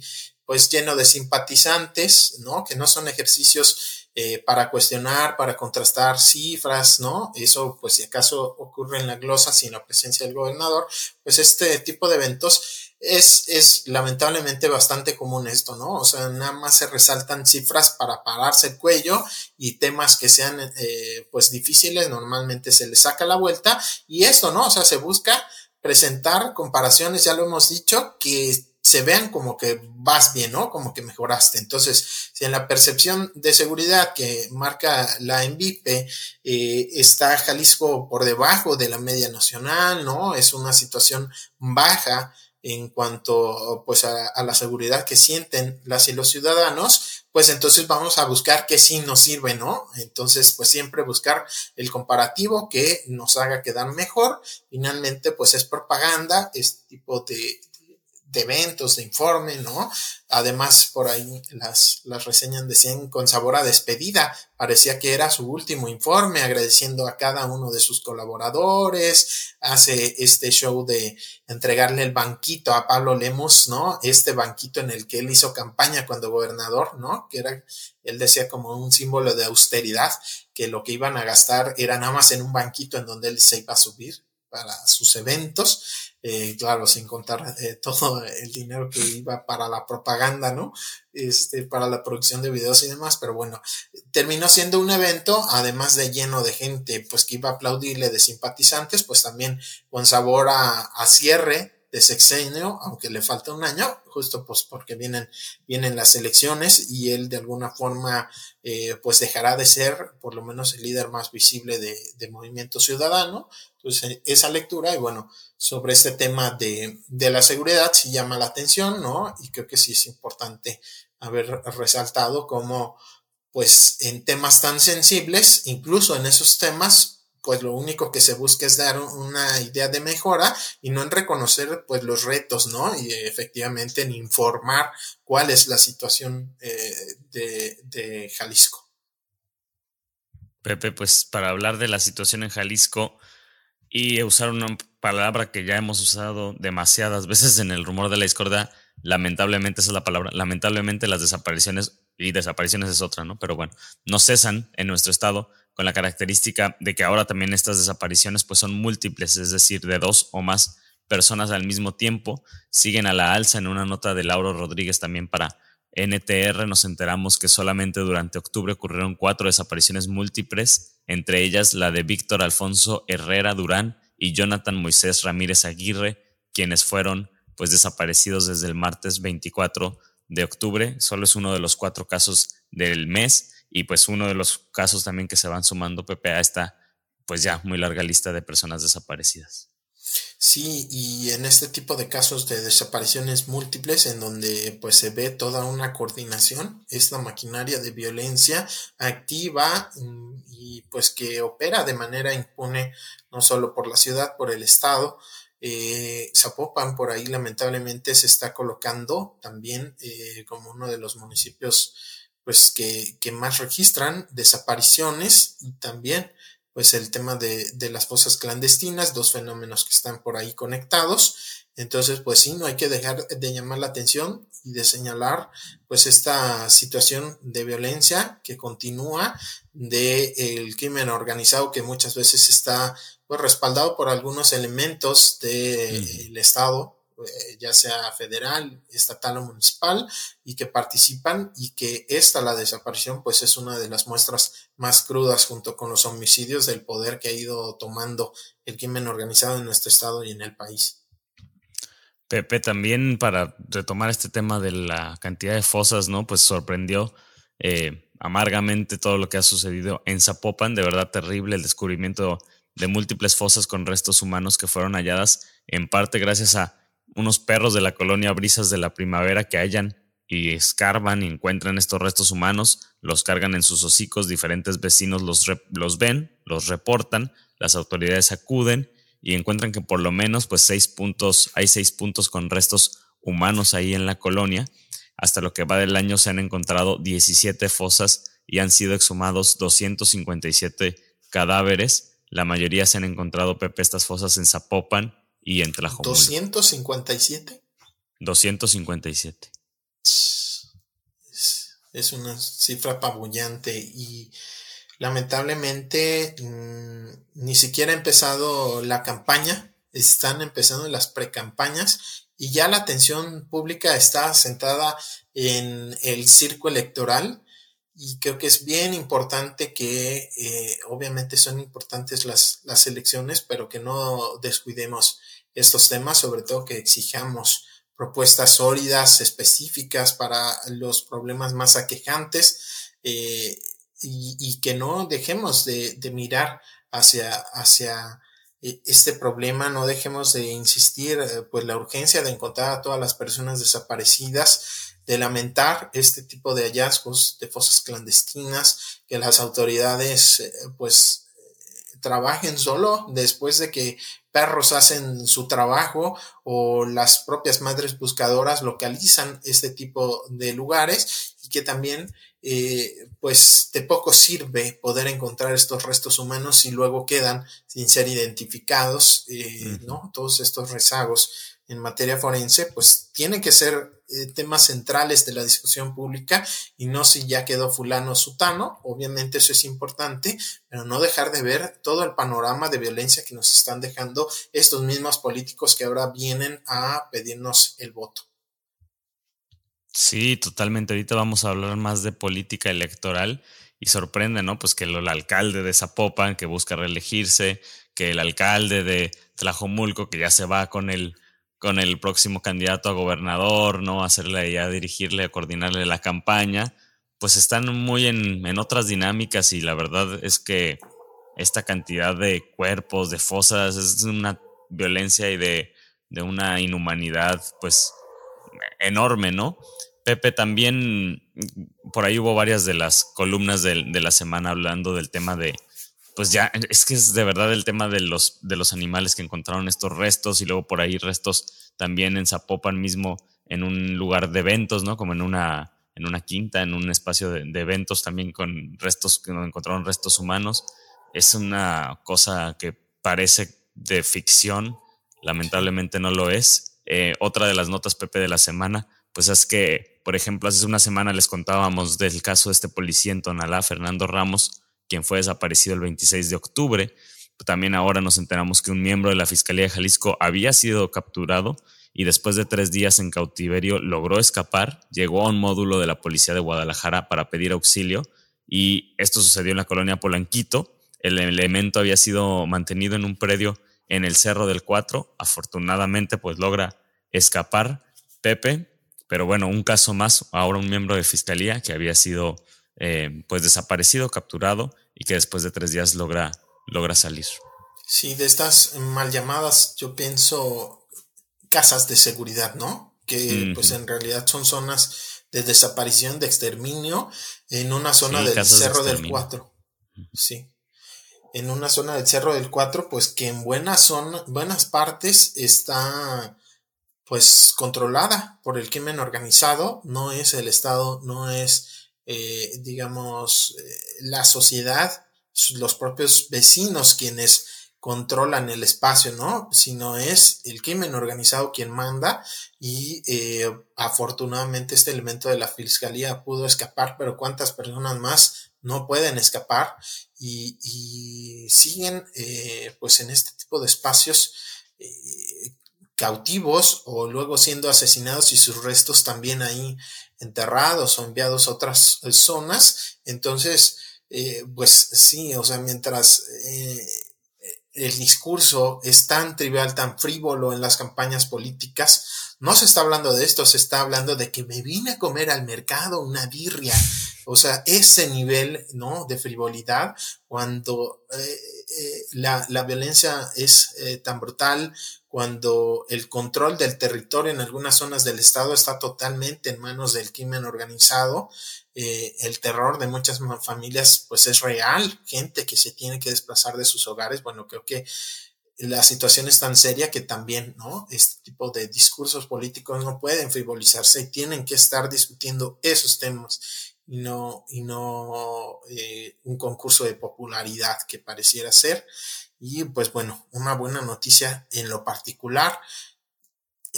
pues lleno de simpatizantes, ¿no? Que no son ejercicios eh, para cuestionar, para contrastar cifras, ¿no? Eso, pues si acaso ocurre en la glosa sin la presencia del gobernador, pues este tipo de eventos es, es lamentablemente bastante común esto, ¿no? O sea, nada más se resaltan cifras para pararse el cuello y temas que sean, eh, pues difíciles, normalmente se les saca la vuelta y esto, ¿no? O sea, se busca presentar comparaciones, ya lo hemos dicho, que se vean como que vas bien, ¿no? Como que mejoraste. Entonces, si en la percepción de seguridad que marca la ENVIPE eh, está Jalisco por debajo de la media nacional, ¿no? Es una situación baja en cuanto pues a, la seguridad que sienten las y los ciudadanos, pues entonces vamos a buscar qué sí nos sirve, ¿no? Entonces, pues siempre buscar el comparativo que nos haga quedar mejor. Finalmente, pues es propaganda, este tipo de, de eventos, de informe, ¿no? Además, por ahí las, las reseñas decían con sabor a despedida, parecía que era su último informe, agradeciendo a cada uno de sus colaboradores, hace este show de entregarle el banquito a Pablo Lemos, ¿no? Este banquito en el que él hizo campaña cuando gobernador, ¿no? Que era, él decía como un símbolo de austeridad, que lo que iban a gastar era nada más en un banquito en donde él se iba a subir para sus eventos eh, claro, sin contar eh, [laughs] todo el dinero que iba para la propaganda, ¿no? Este, para la producción de videos y demás, pero bueno, terminó siendo un evento, además de lleno de gente, pues que iba a aplaudirle de simpatizantes, pues también con sabor a, cierre de sexenio, aunque le falta un año, justo pues porque vienen, vienen las elecciones y él de alguna forma eh, pues dejará de ser por lo menos el líder más visible de, de Movimiento Ciudadano, entonces, esa lectura, y bueno, sobre este tema de, de, la seguridad sí llama la atención, ¿no? Y creo que sí es importante haber resaltado cómo, pues, en temas tan sensibles, incluso en esos temas, pues lo único que se busca es dar una idea de mejora y no en reconocer, pues, los retos, ¿no? Y efectivamente en informar cuál es la situación eh, de, de Jalisco. Pepe, pues para hablar de la situación en Jalisco, y usar una palabra que ya hemos usado demasiadas veces en el rumor de la discordia, lamentablemente esa es la palabra, lamentablemente las desapariciones, y desapariciones es otra, ¿no? Pero bueno, no cesan en nuestro estado con la característica de que ahora también estas desapariciones pues son múltiples, es decir, de dos o más personas al mismo tiempo, siguen a la alza en una nota de Lauro Rodríguez también para NTR nos enteramos que solamente durante octubre ocurrieron cuatro desapariciones múltiples, entre ellas la de Víctor Alfonso Herrera Durán y Jonathan Moisés Ramírez Aguirre, quienes fueron pues desaparecidos desde el martes 24 de octubre. Solo es uno de los cuatro casos del mes y pues uno de los casos también que se van sumando, Pepe, a esta pues ya muy larga lista de personas desaparecidas. Sí, y en este tipo de casos de desapariciones múltiples en donde pues se ve toda una coordinación, esta maquinaria de violencia activa mm, y pues que opera de manera impune no solo por la ciudad, por el estado, eh, Zapopan por ahí lamentablemente se está colocando también eh, como uno de los municipios pues que, que más registran desapariciones y también pues el tema de, de, las fosas clandestinas, dos fenómenos que están por ahí conectados. Entonces, pues sí, no hay que dejar de llamar la atención y de señalar pues esta situación de violencia que continúa de el crimen organizado que muchas veces está pues respaldado por algunos elementos del Estado eh, ya sea federal, estatal o municipal, y que participan y que esta, la desaparición, pues es una de las muestras más crudas junto con los homicidios del poder que ha ido tomando el crimen organizado en nuestro estado y en el país. Pepe, también para retomar este tema de la cantidad de fosas, ¿no? Pues sorprendió eh, amargamente todo lo que ha sucedido en Zapopan, de verdad terrible el descubrimiento de múltiples fosas con restos humanos que fueron halladas en parte gracias a unos perros de la colonia Brisas de la Primavera que hallan y escarban y encuentran estos restos humanos, los cargan en sus hocicos, diferentes vecinos los, los ven, los reportan, las autoridades acuden y encuentran que por lo menos pues seis puntos, hay seis puntos con restos humanos ahí en la colonia. Hasta lo que va del año se han encontrado 17 fosas y han sido exhumados 257 cadáveres. La mayoría se han encontrado, Pepe, estas fosas en Zapopan, y en Tlajomulco. 257. 257. Es, una cifra apabullante y lamentablemente mm, ni siquiera ha empezado la campaña, están empezando las precampañas y ya la atención pública está sentada en el circo electoral y creo que es bien importante que eh, obviamente son importantes las, las elecciones, pero que no descuidemos estos temas, sobre todo que exijamos propuestas sólidas, específicas para los problemas más aquejantes eh, y, que no dejemos de, mirar hacia, hacia eh, este problema, no dejemos de insistir, eh, pues la urgencia de encontrar a todas las personas desaparecidas, de lamentar este tipo de hallazgos de fosas clandestinas, que las autoridades pues trabajen solo después de que perros hacen su trabajo o las propias madres buscadoras localizan este tipo de lugares y que también eh, pues de poco sirve poder encontrar estos restos humanos y luego quedan sin ser identificados, eh, ¿no? Todos estos rezagos en materia forense, pues tienen que ser eh, temas centrales de la discusión pública y no si ya quedó fulano o sutano, obviamente eso es importante, pero no dejar de ver todo el panorama de violencia que nos están dejando estos mismos políticos que ahora vienen a pedirnos el voto. Sí, totalmente. Ahorita vamos a hablar más de política electoral y sorprende, ¿no? Pues que el, alcalde de Zapopan que busca reelegirse, que el alcalde de Tlajomulco que ya se va con el con el próximo candidato a gobernador, ¿no? Hacerle ya dirigirle, coordinarle la campaña, pues están muy en, en, otras dinámicas y la verdad es que esta cantidad de cuerpos, de fosas, es una violencia y de, de una inhumanidad, pues, enorme, ¿no? Pepe, también por ahí hubo varias de las columnas de, de la semana hablando del tema de, pues ya, es que es de verdad el tema de los, de los animales que encontraron estos restos y luego por ahí restos también en Zapopan mismo, en un lugar de eventos, ¿no? Como en una, en una quinta, en un espacio de, eventos también con restos, que encontraron restos humanos. Es una cosa que parece de ficción, lamentablemente no lo es. Eh, otra de las notas, Pepe, de la semana, pues es que, por ejemplo, hace una semana les contábamos del caso de este policía en Tonalá, Fernando Ramos, quien fue desaparecido el 26 de octubre. También ahora nos enteramos que un miembro de la Fiscalía de Jalisco había sido capturado y después de tres días en cautiverio logró escapar, llegó a un módulo de la policía de Guadalajara para pedir auxilio y esto sucedió en la colonia Polanquito. El elemento había sido mantenido en un predio en el Cerro del Cuatro. Afortunadamente, pues logra escapar Pepe, pero bueno, un caso más, ahora un miembro de fiscalía que había sido eh, pues desaparecido, capturado y que después de tres días logra, logra salir. Sí, de estas mal llamadas, yo pienso casas de seguridad, ¿no? Que pues en realidad son zonas de desaparición, de exterminio, en una zona del Cerro del Cuatro. Sí. En una zona del Cerro del Cuatro, pues que en buenas zona, buenas partes está pues controlada por el crimen organizado, no es el Estado, no es, eh, digamos, eh, la sociedad, los propios vecinos quienes controlan el espacio, ¿no? Sino es el crimen organizado quien manda y eh, afortunadamente este elemento de la fiscalía pudo escapar, pero cuántas personas más no pueden escapar y, siguen eh, pues en este tipo de espacios eh, cautivos o luego siendo asesinados y sus restos también ahí enterrados o enviados a otras zonas. Entonces, pues sí, o sea, mientras el discurso es tan trivial, tan frívolo en las campañas políticas, no se está hablando de esto, se está hablando de que me vine a comer al mercado una birria. O sea, ese nivel, ¿no? De frivolidad, cuando eh, eh, la, la, violencia es eh, tan brutal, cuando el control del territorio en algunas zonas del Estado está totalmente en manos del crimen organizado, eh, el terror de muchas familias pues es real, gente que se tiene que desplazar de sus hogares, bueno, creo que la situación es tan seria que también, ¿no? Este tipo de discursos políticos no pueden frivolizarse y tienen que estar discutiendo esos temas y no, y no eh, un concurso de popularidad que pareciera ser. Y pues bueno, una buena noticia en lo particular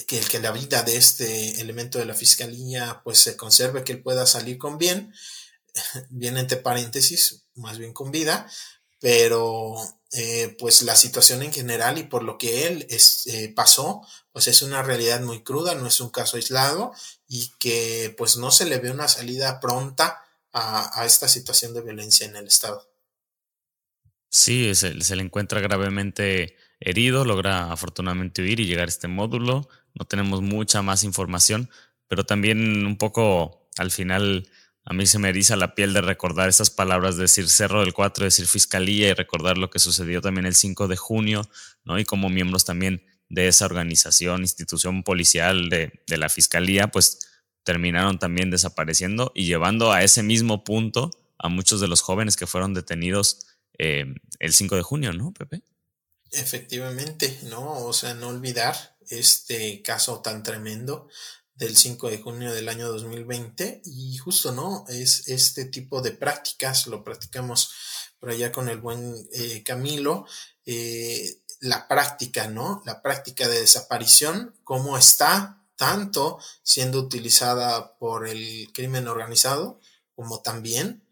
que el que la vida de este elemento de la fiscalía pues se conserve, que él pueda salir con bien, [laughs] bien entre paréntesis, más bien con vida, pero eh, pues la situación en general y por lo que él eh, pasó, pues es una realidad muy cruda, no es un caso aislado y que pues no se le ve una salida pronta a esta situación de violencia en el Estado. Sí, se, le encuentra gravemente herido, logra afortunadamente huir y llegar a este módulo no tenemos mucha más información, pero también un poco al final a mí se me eriza la piel de recordar esas palabras, decir Cerro del 4, decir Fiscalía y recordar lo que sucedió también el 5 de junio, ¿no? Y como miembros también de esa organización, institución policial de, de la Fiscalía, pues terminaron también desapareciendo y llevando a ese mismo punto a muchos de los jóvenes que fueron detenidos eh, el 5 de junio, ¿no, Pepe? Efectivamente, ¿no? O sea, no olvidar este caso tan tremendo del 5 de junio del año 2020 y justo, ¿no? Es este tipo de prácticas, lo practicamos por allá con el buen eh, Camilo, eh, la práctica, ¿no? La práctica de desaparición, cómo está tanto siendo utilizada por el crimen organizado como también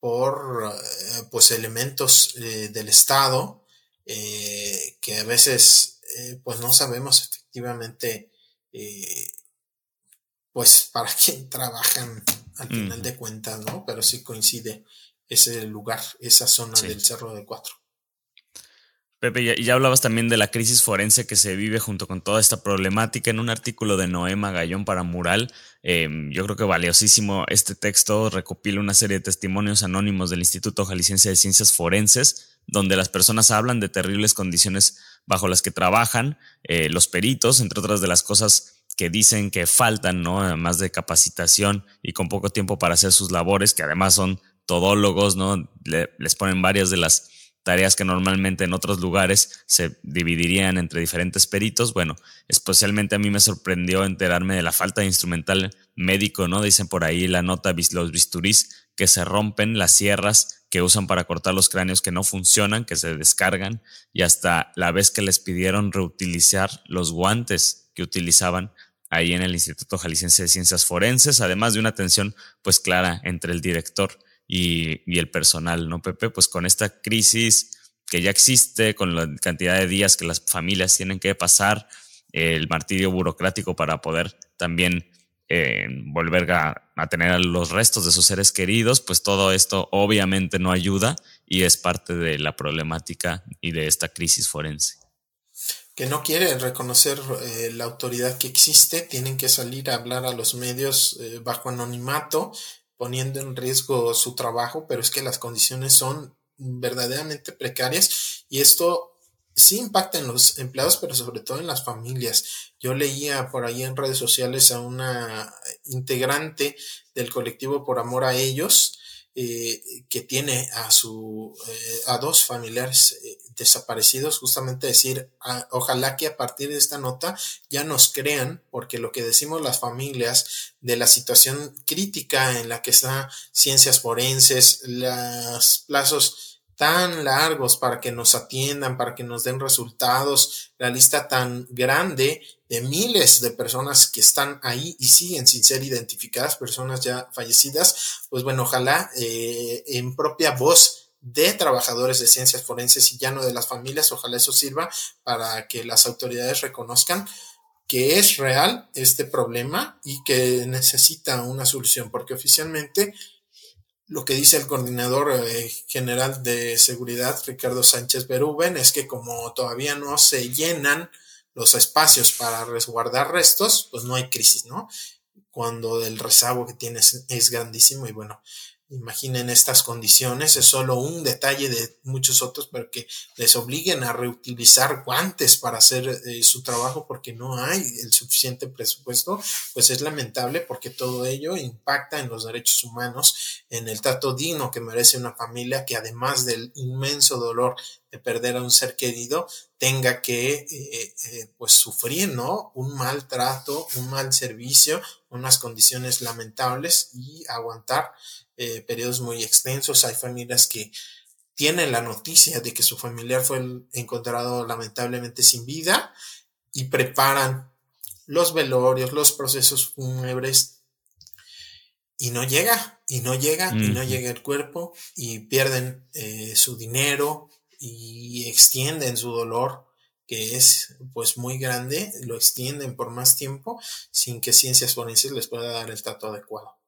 por eh, pues elementos del Estado eh, que a veces eh, pues no sabemos efectivamente eh, pues para [laughs] quién trabajan al final de cuentas, ¿no? Pero sí coincide ese lugar, esa zona del Cerro de Cuatro. Pepe, ya, ya, hablabas también de la crisis forense que se vive junto con toda esta problemática en un artículo de Noema Gallón para Mural. Em, yo creo que valiosísimo este texto recopila una serie de testimonios anónimos del Instituto Jalisciense de Ciencias Forenses donde las personas hablan de terribles condiciones bajo las que trabajan, eh, los peritos, entre otras de las cosas que dicen que faltan, ¿no? Además de capacitación y con poco tiempo para hacer sus labores, que además son todólogos, ¿no? les ponen varias de las tareas que normalmente en otros lugares se dividirían entre diferentes peritos. Bueno, especialmente a mí me sorprendió enterarme de la falta de instrumental médico, ¿no? Dicen por ahí la nota, los bisturís que se rompen, las sierras que usan para cortar los cráneos que no funcionan, que se descargan, y hasta la vez que les pidieron reutilizar los guantes que utilizaban ahí en el Instituto Jalisciense de Ciencias Forenses, además de una tensión pues clara entre el director y, el personal, ¿no, Pepe? Pues con esta crisis que ya existe, con la cantidad de días que las familias tienen que pasar, el martirio burocrático para poder también eh, volver a, a, tener los restos de sus seres queridos, pues todo esto obviamente no ayuda y es parte de la problemática y de esta crisis forense. Que no quieren reconocer eh, la autoridad que existe, tienen que salir a hablar a los medios eh, bajo anonimato, poniendo en riesgo su trabajo, pero es que las condiciones son verdaderamente precarias y esto sí impacta en los empleados, pero sobre todo en las familias. Yo leía por ahí en redes sociales a una integrante del colectivo Por Amor a Ellos, eh, que tiene a su eh, a dos familiares eh, desaparecidos justamente decir ah, ojalá que a partir de esta nota ya nos crean porque lo que decimos las familias de la situación crítica en la que está ciencias forenses los plazos tan largos para que nos atiendan, para que nos den resultados, la lista tan grande de miles de personas que están ahí y siguen sin ser identificadas, personas ya fallecidas, pues bueno, ojalá eh, en propia voz de trabajadores de ciencias forenses y ya no de las familias, ojalá eso sirva para que las autoridades reconozcan que es real este problema y que necesita una solución, porque oficialmente lo que dice el coordinador eh, general de seguridad, Ricardo Sánchez Berúben, es que como todavía no se llenan los espacios para resguardar restos, pues no hay crisis, ¿no? Cuando el rezago que tienes es grandísimo y bueno, Imaginen estas condiciones, es solo un detalle de muchos otros, pero que les obliguen a reutilizar guantes para hacer eh, su trabajo porque no hay el suficiente presupuesto, pues es lamentable porque todo ello impacta en los derechos humanos, en el trato digno que merece una familia que además del inmenso dolor de perder a un ser querido, tenga que eh, eh, pues sufrir, ¿no? Un mal trato, un mal servicio, unas condiciones lamentables y aguantar eh, periodos muy extensos. Hay familias que tienen la noticia de que su familiar fue encontrado lamentablemente sin vida y preparan los velorios, los procesos fúnebres y no llega, y no llega, y no llega el cuerpo y pierden eh, su dinero y extienden su dolor que es pues muy grande, lo extienden por más tiempo sin que ciencias forenses les pueda dar el trato adecuado.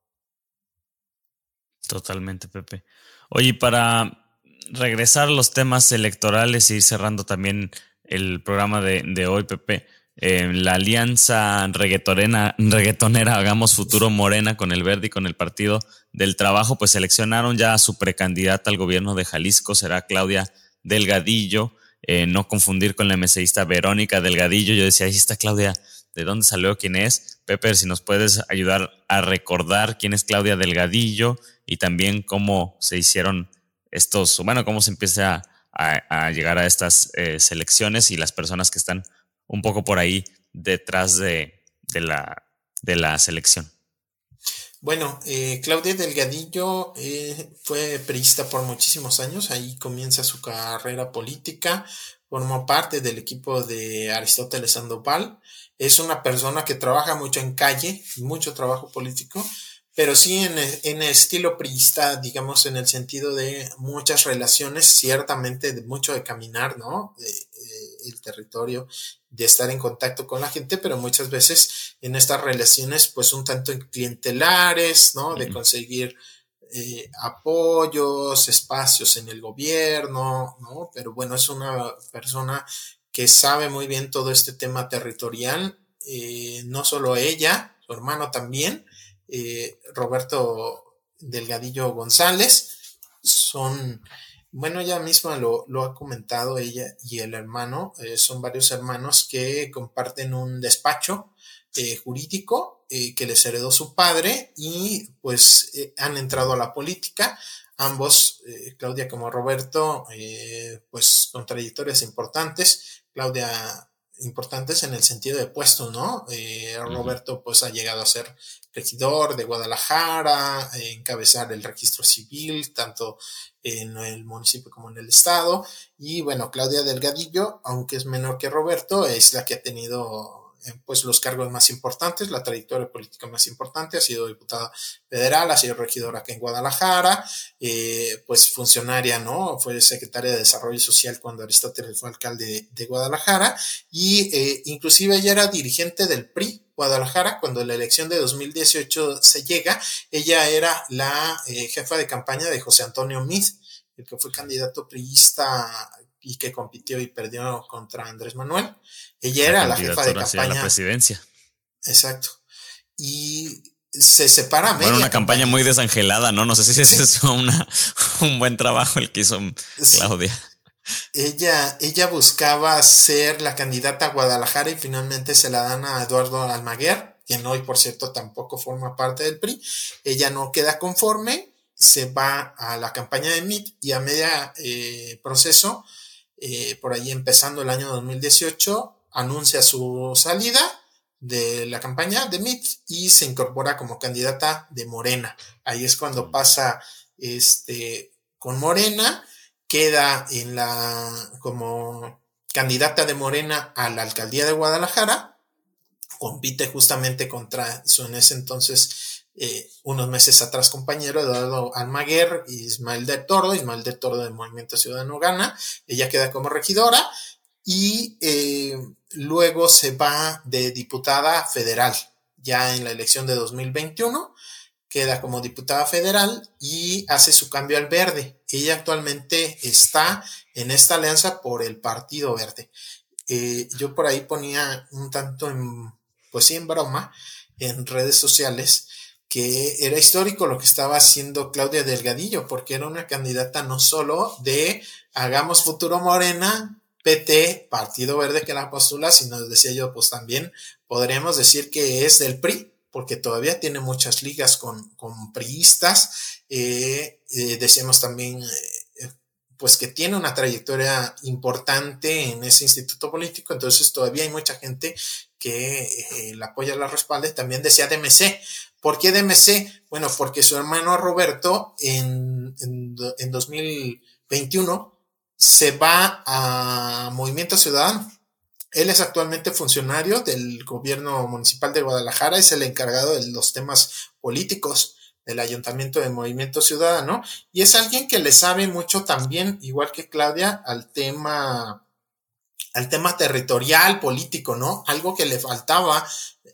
Totalmente, Pepe. Oye, para regresar a los temas electorales y cerrando también el programa de, hoy, Pepe, eh, la alianza reggaetonera, reggaetonera Hagamos Futuro Morena con el Verde y con el Partido del Trabajo, pues seleccionaron ya a su precandidata al gobierno de Jalisco, será Claudia Delgadillo. Eh, no confundir con la MCista Verónica Delgadillo. Yo decía, ahí está Claudia, ¿de dónde salió? ¿Quién es? Pepe, si nos puedes ayudar a recordar quién es Claudia Delgadillo y también cómo se hicieron estos, bueno, cómo se empieza a, llegar a estas eh, selecciones y las personas que están un poco por ahí detrás de, la, selección. Bueno, eh, Claudia Delgadillo eh, fue periodista por muchísimos años, ahí comienza su carrera política, formó parte del equipo de Aristóteles Sandoval, es una persona que trabaja mucho en calle, mucho trabajo político, pero sí en, en estilo priista, digamos, en el sentido de muchas relaciones, ciertamente de mucho de caminar, ¿no? el territorio, de estar en contacto con la gente, pero muchas veces en estas relaciones, pues un tanto clientelares, ¿no? De conseguir eh, apoyos, espacios en el gobierno, ¿no? Pero bueno, es una persona que sabe muy bien todo este tema territorial, eh, no solo ella, su hermano también, eh, Roberto Delgadillo González, son, bueno, ella misma lo, ha comentado, ella y el hermano, eh, son varios hermanos que comparten un despacho jurídico que les heredó su padre y pues han entrado a la política. Ambos, Claudia como Roberto, pues con trayectorias importantes. Claudia importantes en el sentido de puesto, ¿no? Eh, Roberto pues ha llegado a ser regidor de Guadalajara, encabezar el registro civil, tanto en el municipio como en el estado. Y bueno, Claudia Delgadillo, aunque es menor que Roberto, es la que ha tenido pues los cargos más importantes, la trayectoria política más importante, ha sido diputada federal, ha sido regidora aquí en Guadalajara, eh, pues funcionaria, ¿no? Fue secretaria de Desarrollo Social cuando Aristóteles fue alcalde de, Guadalajara y eh, inclusive ella era dirigente del PRI Guadalajara cuando la elección de 2018 se llega, ella era la jefa de campaña de José Antonio Miz, el que fue candidato priista y que compitió y perdió contra Andrés Manuel. Ella era la jefa de campaña. la presidencia. Exacto. Y se separa Bueno, una campaña muy desangelada, ¿no? No sé si ese es una, un buen trabajo el que hizo Claudia. Ella, ella buscaba ser la candidata a Guadalajara y finalmente se la dan a Eduardo Almaguer, quien hoy, por cierto, tampoco forma parte del PRI. Ella no queda conforme, se va a la campaña de MIT y a media eh, proceso eh, por ahí empezando el año 2018, anuncia su salida de la campaña de MIT y se incorpora como candidata de Morena. Ahí es cuando pasa este, con Morena, queda en la, como candidata de Morena a la alcaldía de Guadalajara, compite justamente contra su en ese entonces eh, unos meses atrás compañero Eduardo Almaguer y Ismael de Toro, Ismael de Toro del Movimiento Ciudadano gana, ella queda como regidora y eh, luego se va de diputada federal, ya en la elección de 2021, queda como diputada federal y hace su cambio al verde. Ella actualmente está en esta alianza por el Partido Verde. Eh, yo por ahí ponía un tanto en, pues sí, en broma, en redes sociales, que era histórico lo que estaba haciendo Claudia Delgadillo, porque era una candidata no solo de Hagamos Futuro Morena, PT, Partido Verde que la postula, sino decía yo, pues también podríamos decir que es del PRI, porque todavía tiene muchas ligas con, con priistas. Eh, eh, decíamos también, eh, pues que tiene una trayectoria importante en ese instituto político, entonces todavía hay mucha gente que la apoya, la respalda. También decía DMC, ¿Por qué DMC? Bueno, porque su hermano Roberto en, en, 2021 se va a Movimiento Ciudadano. Él es actualmente funcionario del gobierno municipal de Guadalajara, es el encargado de los temas políticos del ayuntamiento de Movimiento Ciudadano y es alguien que le sabe mucho también, igual que Claudia, al tema al tema territorial, político, ¿no? Algo que le faltaba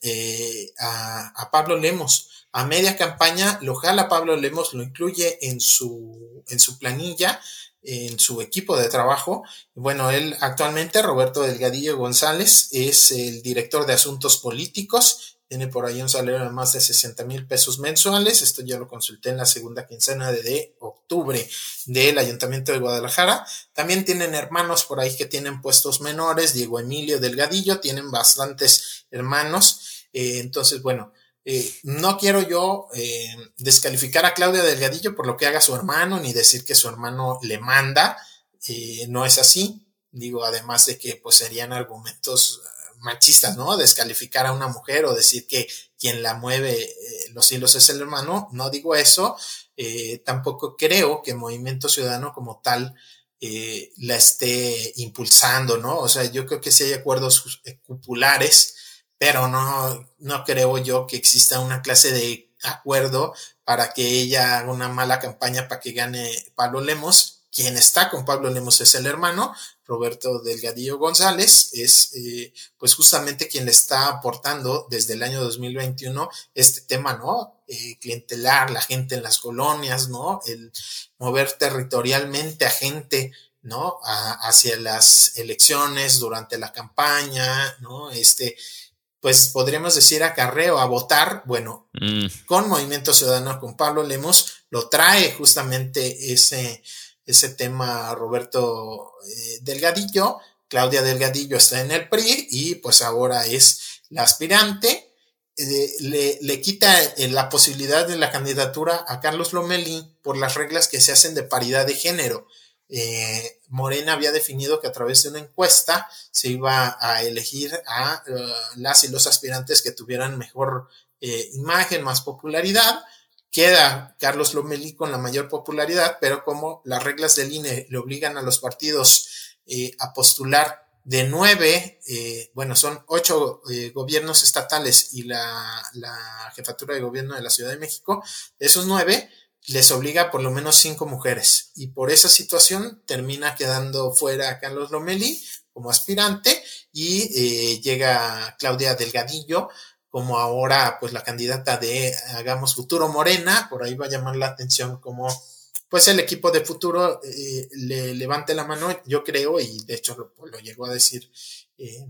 eh, a, Pablo Lemos. A media campaña lo jala Pablo Lemos, lo incluye en su, en su planilla, en su equipo de trabajo. Bueno, él actualmente, Roberto Delgadillo González, es el director de asuntos políticos tiene por ahí un salario de más de 60 mil pesos mensuales. Esto ya lo consulté en la segunda quincena de, octubre del Ayuntamiento de Guadalajara. También tienen hermanos por ahí que tienen puestos menores. Diego Emilio Delgadillo, tienen bastantes hermanos. Eh, entonces, bueno, eh, no quiero yo eh, descalificar a Claudia Delgadillo por lo que haga su hermano, ni decir que su hermano le manda. no es así. Digo, además de que pues serían argumentos machistas, ¿no? Descalificar a una mujer o decir que quien la mueve eh, los hilos es el hermano, no digo eso, eh, tampoco creo que Movimiento Ciudadano como tal eh, la esté impulsando, ¿no? O sea, yo creo que sí hay acuerdos cupulares, pero no, no creo yo que exista una clase de acuerdo para que ella haga una mala campaña para que gane Pablo Lemos. Quien está con Pablo Lemos es el hermano, Roberto Delgadillo González, es eh, pues justamente quien le está aportando desde el año 2021 este tema, ¿no? Eh, clientelar, la gente en las colonias, ¿no? El mover territorialmente a gente, ¿no? hacia las elecciones, durante la campaña, ¿no? Este, pues podríamos decir acarreo, a votar, bueno, mm. con Movimiento Ciudadano, con Pablo Lemos, lo trae justamente ese ese tema Roberto eh, Delgadillo. Claudia Delgadillo está en el PRI y pues ahora es la aspirante. Eh, le, le, quita eh, la posibilidad de la candidatura a Carlos Lomelí por las reglas que se hacen de paridad de género. Morena había definido que a través de una encuesta se iba a elegir a las y los aspirantes que tuvieran mejor imagen, más popularidad Queda Carlos Lomelí con la mayor popularidad, pero como las reglas del INE le obligan a los partidos eh, a postular de nueve, eh, bueno, son ocho eh, gobiernos estatales y la, la, jefatura de gobierno de la Ciudad de México, de esos nueve, les obliga por lo menos cinco mujeres. Y por esa situación termina quedando fuera Carlos Lomeli como aspirante y eh, llega Claudia Delgadillo como ahora pues la candidata de Hagamos Futuro Morena, por ahí va a llamar la atención como pues el equipo de futuro eh, le levante la mano, yo creo, y de hecho lo, lo llegó a decir eh,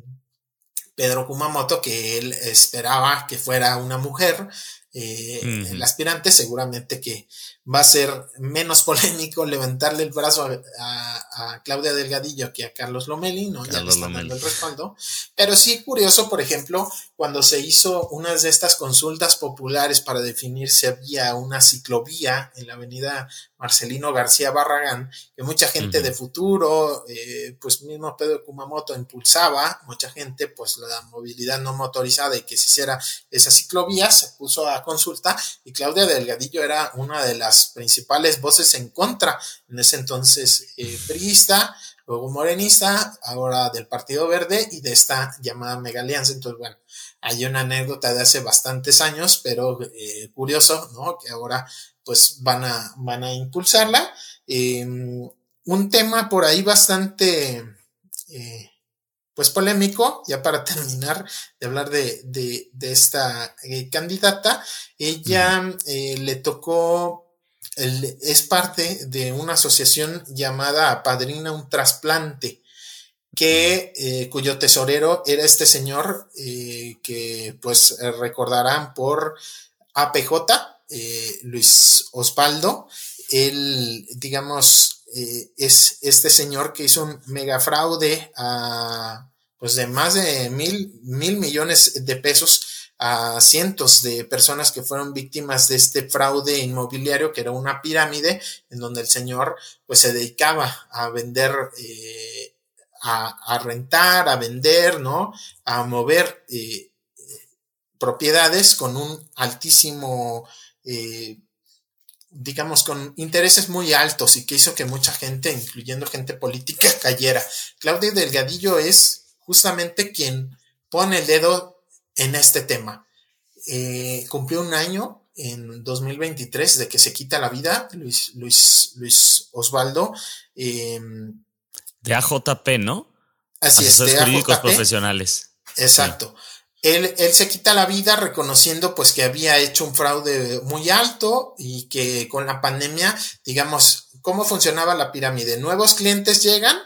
Pedro Kumamoto, que él esperaba que fuera una mujer, eh, el aspirante, seguramente que va a ser menos [laughs] polémico levantarle el brazo a, Claudia Delgadillo que a Carlos Lomeli, ¿no? Ya le están dando el respaldo. Pero sí curioso, por ejemplo, cuando se hizo una de estas consultas populares para definir si había una ciclovía en la avenida Marcelino García Barragán, que mucha gente de futuro, eh, pues mismo Pedro Kumamoto impulsaba, mucha gente, pues la movilidad no motorizada y que se hiciera esa ciclovía, se puso a consulta y Claudia Delgadillo era una de las principales voces en contra, en ese entonces eh, priista, luego morenista, ahora del Partido Verde y de esta llamada Mega Alianza. Entonces, bueno, hay una anécdota de hace bastantes años, pero eh, curioso, ¿no? Que ahora pues van a, van a impulsarla. Em, un tema por ahí bastante, eh, pues polémico, ya para [laughs] terminar de hablar de, de, esta eh, candidata, ella eh, le tocó, es parte de una asociación llamada Padrina un trasplante que cuyo tesorero era este señor que pues recordarán por APJ, eh, Luis Osvaldo, él, digamos, eh, es este señor que hizo un mega fraude a, pues de más de mil, mil millones de pesos a cientos de personas que fueron víctimas de este fraude inmobiliario que era una pirámide en donde el señor pues se dedicaba a vender eh, a, rentar, a vender, ¿no? A mover propiedades con un altísimo eh, digamos, con intereses muy altos y que hizo que mucha gente, incluyendo gente política, [laughs] cayera. Claudia Delgadillo es justamente quien pone el dedo en este tema. Eh, cumplió un año en 2023 de que se quita la vida Luis, Luis, Luis Osvaldo. Em, de AJP, ¿no? Así es, de jurídicos profesionales. Exacto. Él, él, se quita la vida reconociendo pues que había hecho un fraude muy alto y que con la pandemia, digamos, ¿cómo funcionaba la pirámide? Nuevos clientes llegan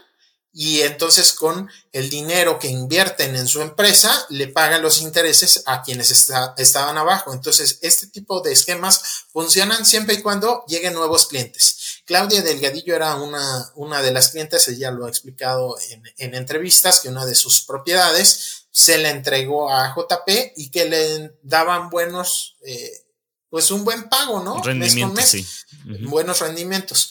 y entonces con el dinero que invierten en su empresa le pagan los intereses a quienes estaban abajo. Entonces, este tipo de esquemas funcionan siempre y cuando lleguen nuevos clientes. Claudia Delgadillo era una, una de las clientes, ella lo ha explicado en, en entrevistas, que una de sus propiedades se le entregó a JP y que le daban buenos, eh, pues un buen pago, ¿no? Rendimientos, Sí. Buenos rendimientos.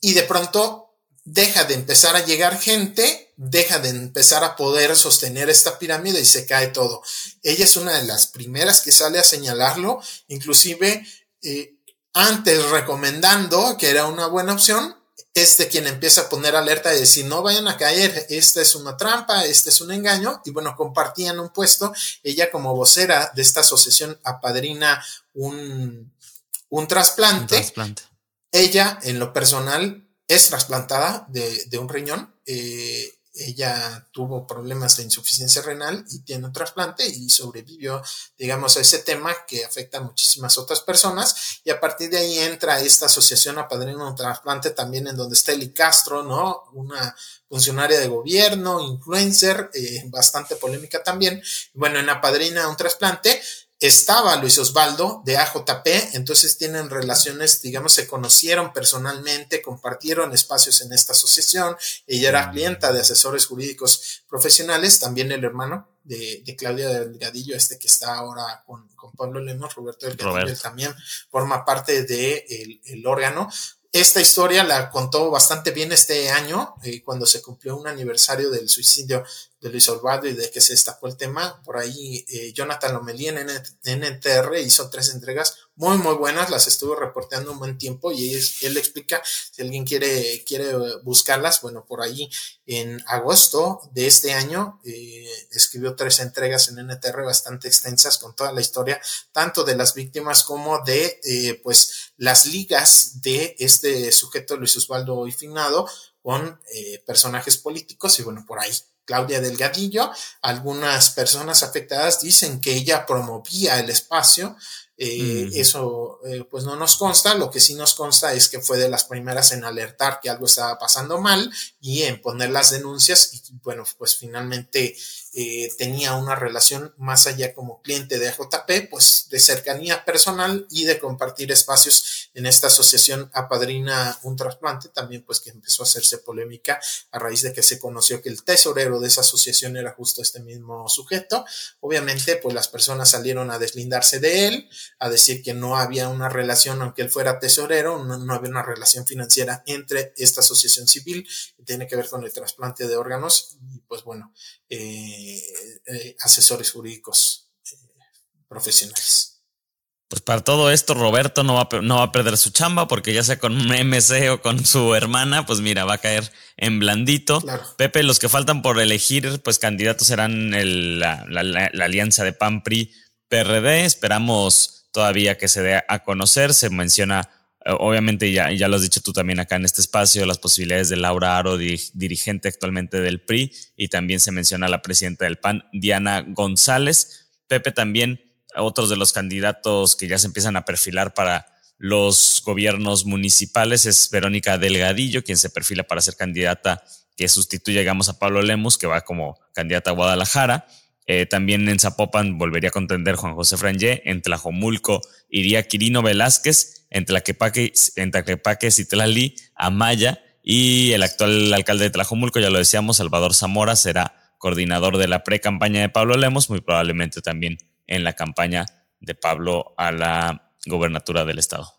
Y de pronto deja de empezar a llegar gente, deja de empezar a poder sostener esta pirámide y se cae todo. Ella es una de las primeras que sale a señalarlo, inclusive eh, antes recomendando que era una buena opción, este quien empieza a poner alerta y decir, no vayan a caer, esta es una trampa, este es un engaño, y bueno, compartían un puesto, ella como vocera de esta asociación apadrina un, un trasplante. Un trasplante. Ella, en lo personal, es trasplantada de, de un riñón. Eh, ella tuvo problemas de insuficiencia renal y tiene un trasplante y sobrevivió, digamos, a ese tema que afecta a muchísimas otras personas. Y a partir de ahí entra esta asociación a Padrino un trasplante también en donde está Eli Castro, ¿no? Una funcionaria de gobierno, influencer, eh, bastante polémica también. Bueno, en Apadrina un trasplante estaba Luis Osvaldo de AJP, entonces tienen relaciones, digamos, se conocieron personalmente, compartieron espacios en esta asociación, ella era mm. clienta de asesores jurídicos profesionales, también el hermano de, Claudia Delgadillo, este que está ahora con, Pablo Lemos, Roberto Delgadillo, también forma parte del de el órgano. Esta historia la contó bastante bien este año, eh, cuando se cumplió un aniversario del suicidio de Luis Osvaldo y de que se destapó el tema. Por ahí eh, Jonathan Lomelí en, NTR hizo tres entregas muy, muy buenas, las estuvo reporteando un buen tiempo y él, él explica, si alguien quiere, quiere buscarlas, bueno, por ahí en agosto de este año eh, escribió tres entregas en NTR bastante extensas con toda la historia, tanto de las víctimas como de, eh, pues, las ligas de este sujeto Luis Osvaldo Finado con personajes políticos y bueno, por ahí Claudia Delgadillo. Algunas personas afectadas dicen que ella promovía el espacio eh, eso eh, pues no nos consta, lo que sí nos consta es que fue de las primeras en alertar que algo estaba pasando mal y en poner las denuncias y bueno pues finalmente eh, tenía una relación más allá como cliente de AJP pues de cercanía personal y de compartir espacios en esta asociación apadrina un trasplante también pues que empezó a hacerse polémica a raíz de que se conoció que el tesorero de esa asociación era justo este mismo sujeto. Obviamente pues las personas salieron a deslindarse de él a decir que no había una relación, aunque él fuera tesorero, no, había una relación financiera entre esta asociación civil que tiene que ver con el trasplante de órganos y pues bueno, eh, eh, asesores jurídicos eh, profesionales. Pues para todo esto, Roberto no va, no va a perder su chamba porque ya sea con un MC o con su hermana, pues mira, va a caer en blandito. Pepe, los que faltan por elegir, pues candidatos serán la, la alianza de PAN-PRI PRD. Esperamos todavía que se dé a conocer. Se menciona, eh, obviamente ya, ya lo has dicho tú también acá en este espacio, las posibilidades de Laura Aro, dirigente actualmente del PRI, y también se menciona la presidenta del PAN, Diana González. Pepe también, otros de los candidatos que ya se empiezan a perfilar para los gobiernos municipales es Verónica Delgadillo, quien se perfila para ser candidata que sustituye, digamos, a Pablo Lemos, que va como candidata a Guadalajara. Eh, también en Zapopan volvería a contender Juan José Frangé. En Tlajomulco iría Quirino Velázquez. En Tlaquepaque, en Tlaquepaque Citlali, Amaya. Y el actual alcalde de Tlajomulco, ya lo decíamos, Salvador Zamora, será coordinador de la pre-campaña de Pablo Lemos, muy probablemente también en la campaña de Pablo a la gobernatura del estado.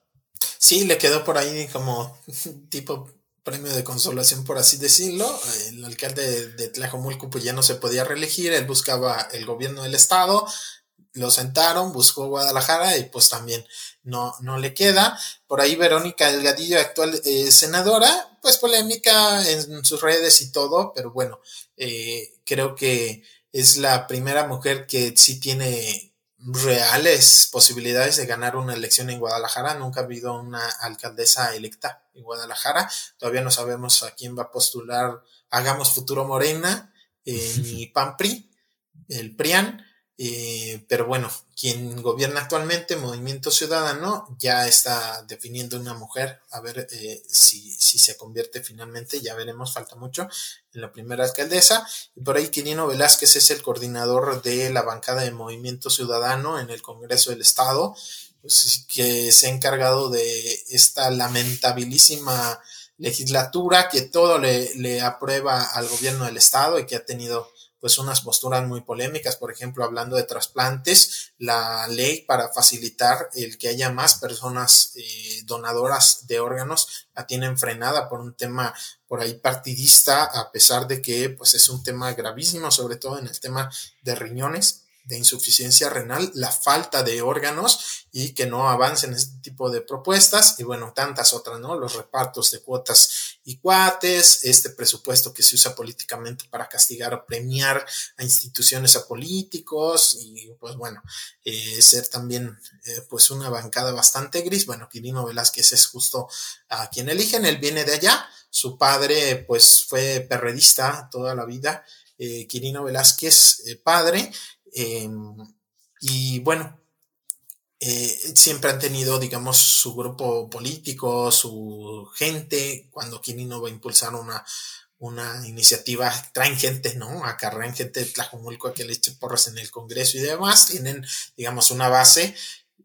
Sí, le quedó por ahí como [laughs] tipo premio de consolación, por así decirlo. El alcalde de, Tlajomulco pues ya no se podía reelegir, él buscaba el gobierno del estado, lo sentaron, buscó Guadalajara y pues también no, no le queda. Por ahí Verónica Delgadillo, actual eh, senadora, pues polémica en sus redes y todo, pero bueno, eh, creo que es la primera mujer que sí tiene reales posibilidades de ganar una elección en Guadalajara. Nunca ha habido una alcaldesa electa en Guadalajara. Todavía no sabemos a quién va a postular Hagamos Futuro Morena eh, ni PAMPRI, el PRIAN. Eh, pero bueno, quien gobierna actualmente, Movimiento Ciudadano, ya está definiendo una mujer, a ver eh, si, si, se convierte finalmente, ya veremos, falta mucho, en la primera alcaldesa. Y por ahí Quirino Velázquez es el coordinador de la bancada de Movimiento Ciudadano en el Congreso del Estado, pues, que se ha encargado de esta lamentabilísima legislatura que todo le, le aprueba al gobierno del Estado y que ha tenido pues unas posturas muy polémicas, por ejemplo, hablando de trasplantes, la ley para facilitar el que haya más personas eh, donadoras de órganos la tienen frenada por un tema por ahí partidista, a pesar de que pues es un tema gravísimo, sobre todo en el tema de riñones de insuficiencia renal, la falta de órganos y que no avancen este tipo de propuestas y bueno, tantas otras, ¿no? Los repartos de cuotas y cuates, este presupuesto que se usa políticamente para castigar o premiar a instituciones a políticos y pues bueno, eh, ser también eh, pues una bancada bastante gris. Bueno, Quirino Velázquez es justo a quien eligen, él viene de allá, su padre pues fue perredista toda la vida, eh, Quirino Velázquez padre, Em, y bueno, eh, siempre han tenido, digamos, su grupo político, su gente, cuando Quirino va a impulsar una, una iniciativa, traen gente, ¿no? Acarrean gente de Tlajumulco a que le eche porras en el Congreso y demás, tienen, digamos, una base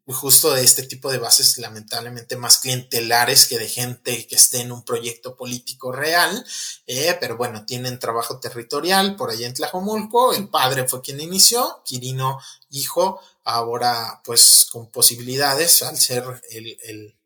justo de este tipo de bases lamentablemente más clientelares que de gente que esté en un proyecto político real, eh, pero bueno, tienen trabajo territorial por allá en Tlajomulco, el padre fue quien inició, Quirino hijo, ahora pues con posibilidades al ser el,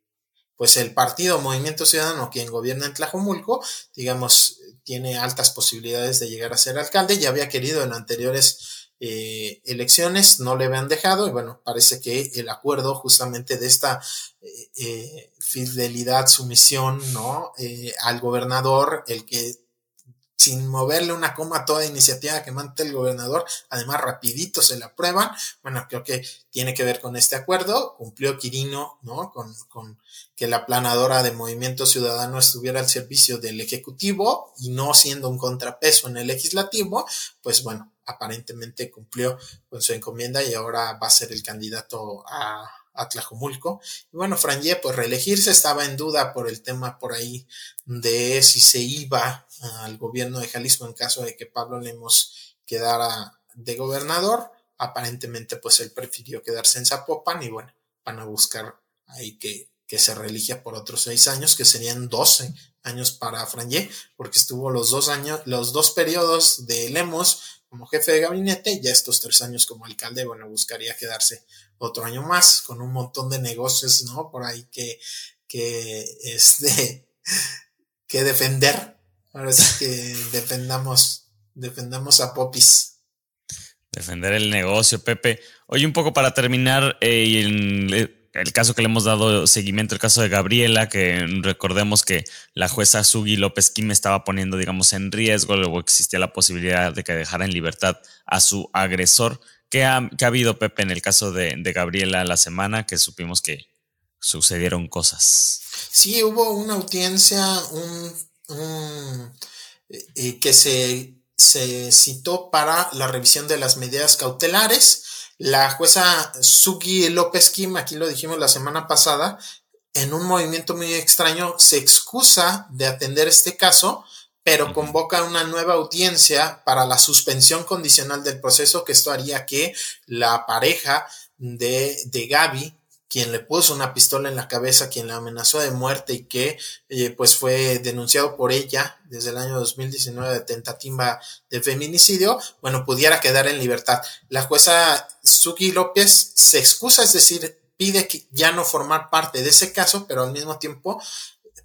pues el partido Movimiento Ciudadano, quien gobierna en Tlajomulco, digamos, tiene altas posibilidades de llegar a ser alcalde, ya había querido en anteriores eh, elecciones, no le habían dejado y bueno, parece que el acuerdo justamente de esta eh, eh, fidelidad, sumisión, ¿no? al gobernador, el que sin moverle una coma a toda iniciativa que mante el gobernador, además rapidito se la aprueban, bueno, creo que tiene que ver con este acuerdo, cumplió Quirino, ¿no? Con, con que la planadora de Movimiento Ciudadano estuviera al servicio del Ejecutivo y no siendo un contrapeso en el Legislativo, pues bueno, aparentemente cumplió con su encomienda y ahora va a ser el candidato a, a Tlajomulco. Y bueno, Franje, pues reelegirse estaba en duda por el tema por ahí de si se iba al gobierno de Jalisco en caso de que Pablo Lemos quedara de gobernador. Aparentemente, pues él prefirió quedarse en Zapopan y bueno, van a buscar ahí que, que se reeligia por otros seis años, que serían doce años para Franje, porque estuvo los dos años, los dos periodos de Lemos como jefe de gabinete ya estos tres años como alcalde, bueno, buscaría quedarse otro año más con un montón de negocios, ¿no? Por ahí que, que, este, [laughs] que defender Ahora sí que defendamos, defendamos a Popis. Defender el negocio, Pepe. Oye, un poco para terminar, eh, el, caso que le hemos dado seguimiento, el caso de Gabriela, que recordemos que la jueza Sugi López Kim estaba poniendo, digamos, en riesgo, luego existía la posibilidad de que dejara en libertad a su agresor. ¿Qué ha, ha habido, Pepe, en el caso de, Gabriela la semana que supimos que sucedieron cosas? Sí, hubo una audiencia, un que se, se citó para la revisión de las medidas cautelares. La jueza Sugi López Kim, aquí lo dijimos la semana pasada, en un movimiento muy extraño, se excusa de atender este caso, pero convoca una nueva audiencia para la suspensión condicional del proceso, que esto haría que la pareja de, de Gaby quien le puso una pistola en la cabeza, quien la amenazó de muerte y que eh, pues fue denunciado por ella desde el año 2019 de tentativa de feminicidio, bueno, pudiera quedar en libertad. La jueza Suki López se excusa, es decir, pide que ya no formar parte de ese caso, pero al mismo tiempo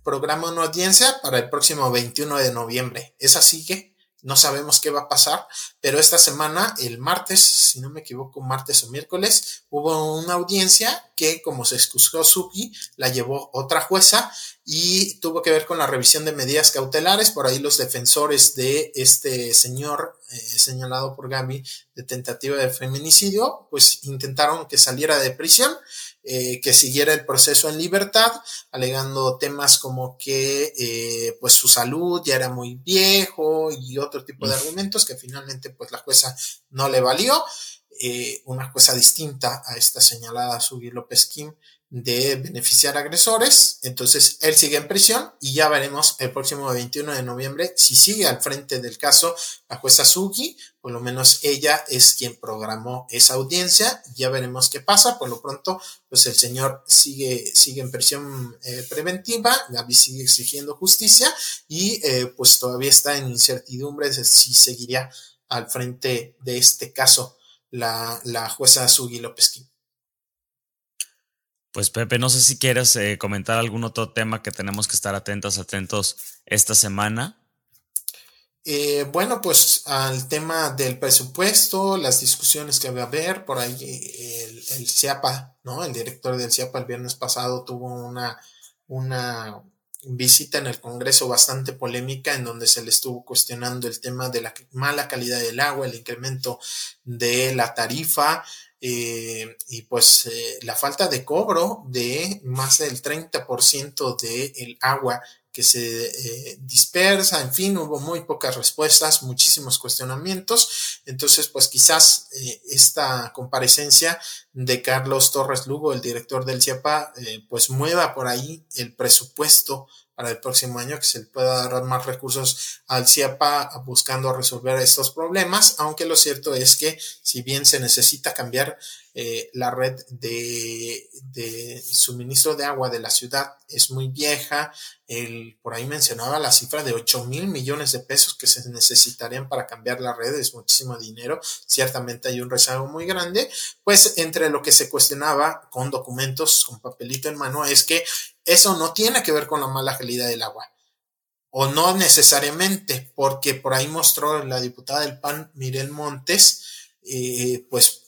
programa una audiencia para el próximo 21 de noviembre. ¿Es así que? No sabemos qué va a pasar, pero esta semana, el martes, si no me equivoco, martes o miércoles, hubo una audiencia que, como se excusó Suki, la llevó otra jueza y tuvo que ver con la revisión de medidas cautelares. Por ahí los defensores de este señor eh, señalado por Gaby de tentativa de feminicidio, pues intentaron que saliera de prisión eh, que siguiera el proceso en libertad, alegando temas como que eh, pues su salud ya era muy viejo y otro tipo de argumentos que finalmente pues la jueza no le valió. Eh, una jueza distinta a esta señalada Sugi López Kim de beneficiar agresores. Entonces, él sigue en prisión y ya veremos el próximo 21 de noviembre si sigue al frente del caso la jueza Sugi, por lo menos ella es quien programó esa audiencia. Ya veremos qué pasa. Por lo pronto, pues el señor sigue, sigue en prisión eh, preventiva, Gaby sigue exigiendo justicia y eh, pues todavía está en incertidumbre de si seguiría al frente de este caso la, la jueza Sugi López. Pues Pepe, no sé si quieres eh, comentar algún otro tema que tenemos que estar atentos, atentos esta semana. Eh, bueno, pues al tema del presupuesto, las discusiones que va a haber, por ahí el, el CIAPA, ¿no? El director del CIAPA el viernes pasado tuvo una, una visita en el Congreso bastante polémica en donde se le estuvo cuestionando el tema de la mala calidad del agua, el incremento de la tarifa, eh, y pues eh, la falta de cobro de más del 30% del el agua que se eh, dispersa, en fin, hubo muy pocas respuestas, muchísimos cuestionamientos, entonces pues quizás esta comparecencia de Carlos Torres Lugo, el director del CIAPA, pues mueva por ahí el presupuesto para el próximo año, que se le pueda dar más recursos al CIAPA buscando resolver estos problemas, aunque lo cierto es que si bien se necesita cambiar eh, la red de, suministro de agua de la ciudad es muy vieja. El, por ahí mencionaba la cifra de 8 mil millones de pesos que se necesitarían para cambiar la red, es muchísimo dinero. Ciertamente hay un rezago muy grande. Pues entre lo que se cuestionaba con documentos, con papelito en mano, es que eso no tiene que ver con la mala calidad del agua o no necesariamente, porque por ahí mostró la diputada del PAN, Mirel Montes, eh, pues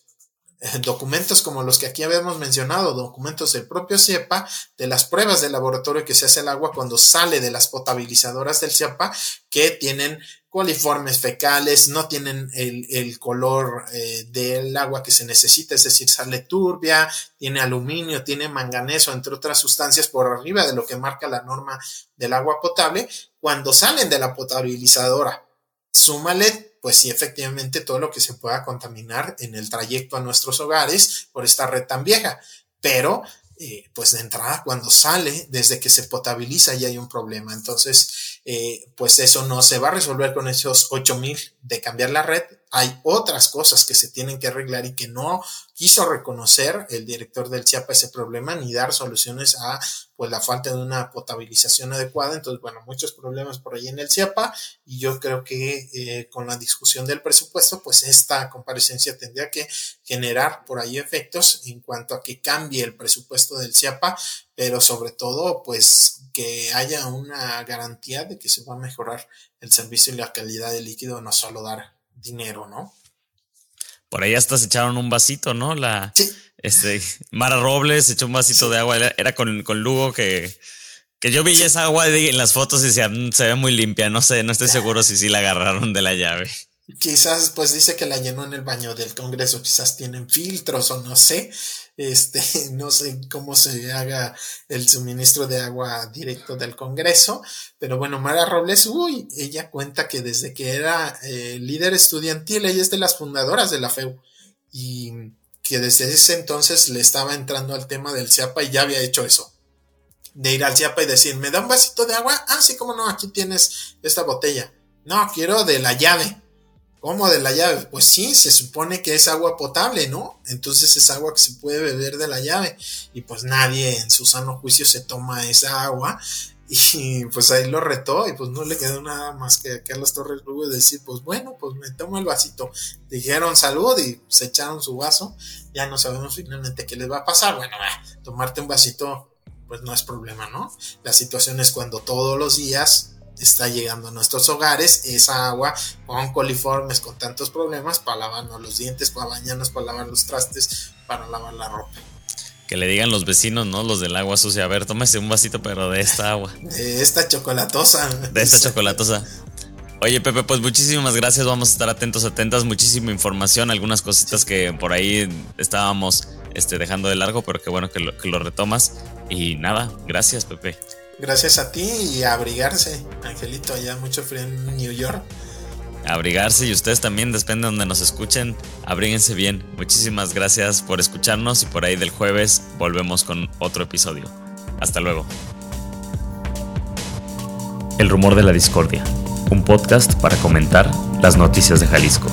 documentos como los que aquí habíamos mencionado, documentos del propio CIEPA, de las pruebas de laboratorio que se hace el agua cuando sale de las potabilizadoras del CIEPA, que tienen coliformes fecales, no tienen el, color eh, del agua que se necesita, es decir, sale turbia, tiene aluminio, tiene manganeso, entre otras sustancias por arriba de lo que marca la norma del agua potable, cuando salen de la potabilizadora. Súmale, pues sí, efectivamente, todo lo que se pueda contaminar en el trayecto a nuestros hogares por esta red tan vieja. Pero eh, pues de entrada cuando sale, desde que se potabiliza ya hay un problema. Entonces, eh, pues eso no se va a resolver con esos 8000 de cambiar la red. Hay otras cosas que se tienen que arreglar y que no quiso reconocer el director del CIAPA ese problema ni dar soluciones a pues la falta de una potabilización adecuada. Entonces, bueno, muchos problemas por ahí en el CIAPA y yo creo que eh, con la discusión del presupuesto, pues esta comparecencia tendría que generar por ahí efectos en cuanto a que cambie el presupuesto del CIAPA, pero sobre todo, pues que haya una garantía de que se va a mejorar el servicio y la calidad del líquido, no solo dar dinero, ¿no? Por ahí hasta se echaron un vasito, ¿no? La, sí este, Mara Robles echó un vasito de agua, era con, con Lugo que, que yo vi esa agua en las fotos y mm, se ve muy limpia, no sé, no estoy seguro si sí la agarraron de la llave. Quizás, pues dice que la llenó en el baño del Congreso, quizás tienen filtros o no sé, este, [laughs] no sé cómo se haga el suministro de agua directo del Congreso, pero bueno, Mara Robles, uy, ella cuenta que desde que era eh, líder estudiantil, ella es de las fundadoras de la FEU, y que desde ese entonces le estaba entrando al tema del CIAPA y ya había hecho eso. De ir al CIAPA y decir, ¿me da un vasito de agua? Ah, sí, cómo no, aquí tienes esta botella. No, quiero de la llave. ¿Cómo de la llave? Pues sí, se supone que es agua potable, ¿no? Entonces es agua que se puede beber de la llave. Y pues nadie en su sano juicio se toma esa agua [laughs] y pues ahí lo retó y pues no le quedó nada más que a las Torres Rubio decir, pues bueno, pues me tomo el vasito. Dijeron salud y se echaron su vaso. Ya no sabemos finalmente qué les va a pasar. Bueno, tomarte un vasito pues no es problema, ¿no? La situación es cuando todos los días está llegando a nuestros hogares esa agua con coliformes, con tantos problemas para lavarnos los dientes, para bañarnos, para lavar los trastes, para lavar la ropa que le digan los vecinos, ¿no? Los del agua sucia. A ver, tómese un vasito, pero de esta agua. [laughs] De esta chocolatosa. De esta chocolatosa. Oye, Pepe, pues muchísimas gracias. Vamos a estar atentos, atentas. Muchísima información, algunas cositas que por ahí estábamos este, dejando de largo, pero qué bueno que lo, que lo retomas. Y nada, gracias, Pepe. Gracias a ti y a abrigarse, Angelito. Allá mucho frío en New York abrigarse y ustedes también, depende de donde nos escuchen, abríguense bien. Muchísimas gracias por escucharnos y por ahí del jueves volvemos con otro episodio. Hasta luego. El rumor de la discordia, un podcast para comentar las noticias de Jalisco.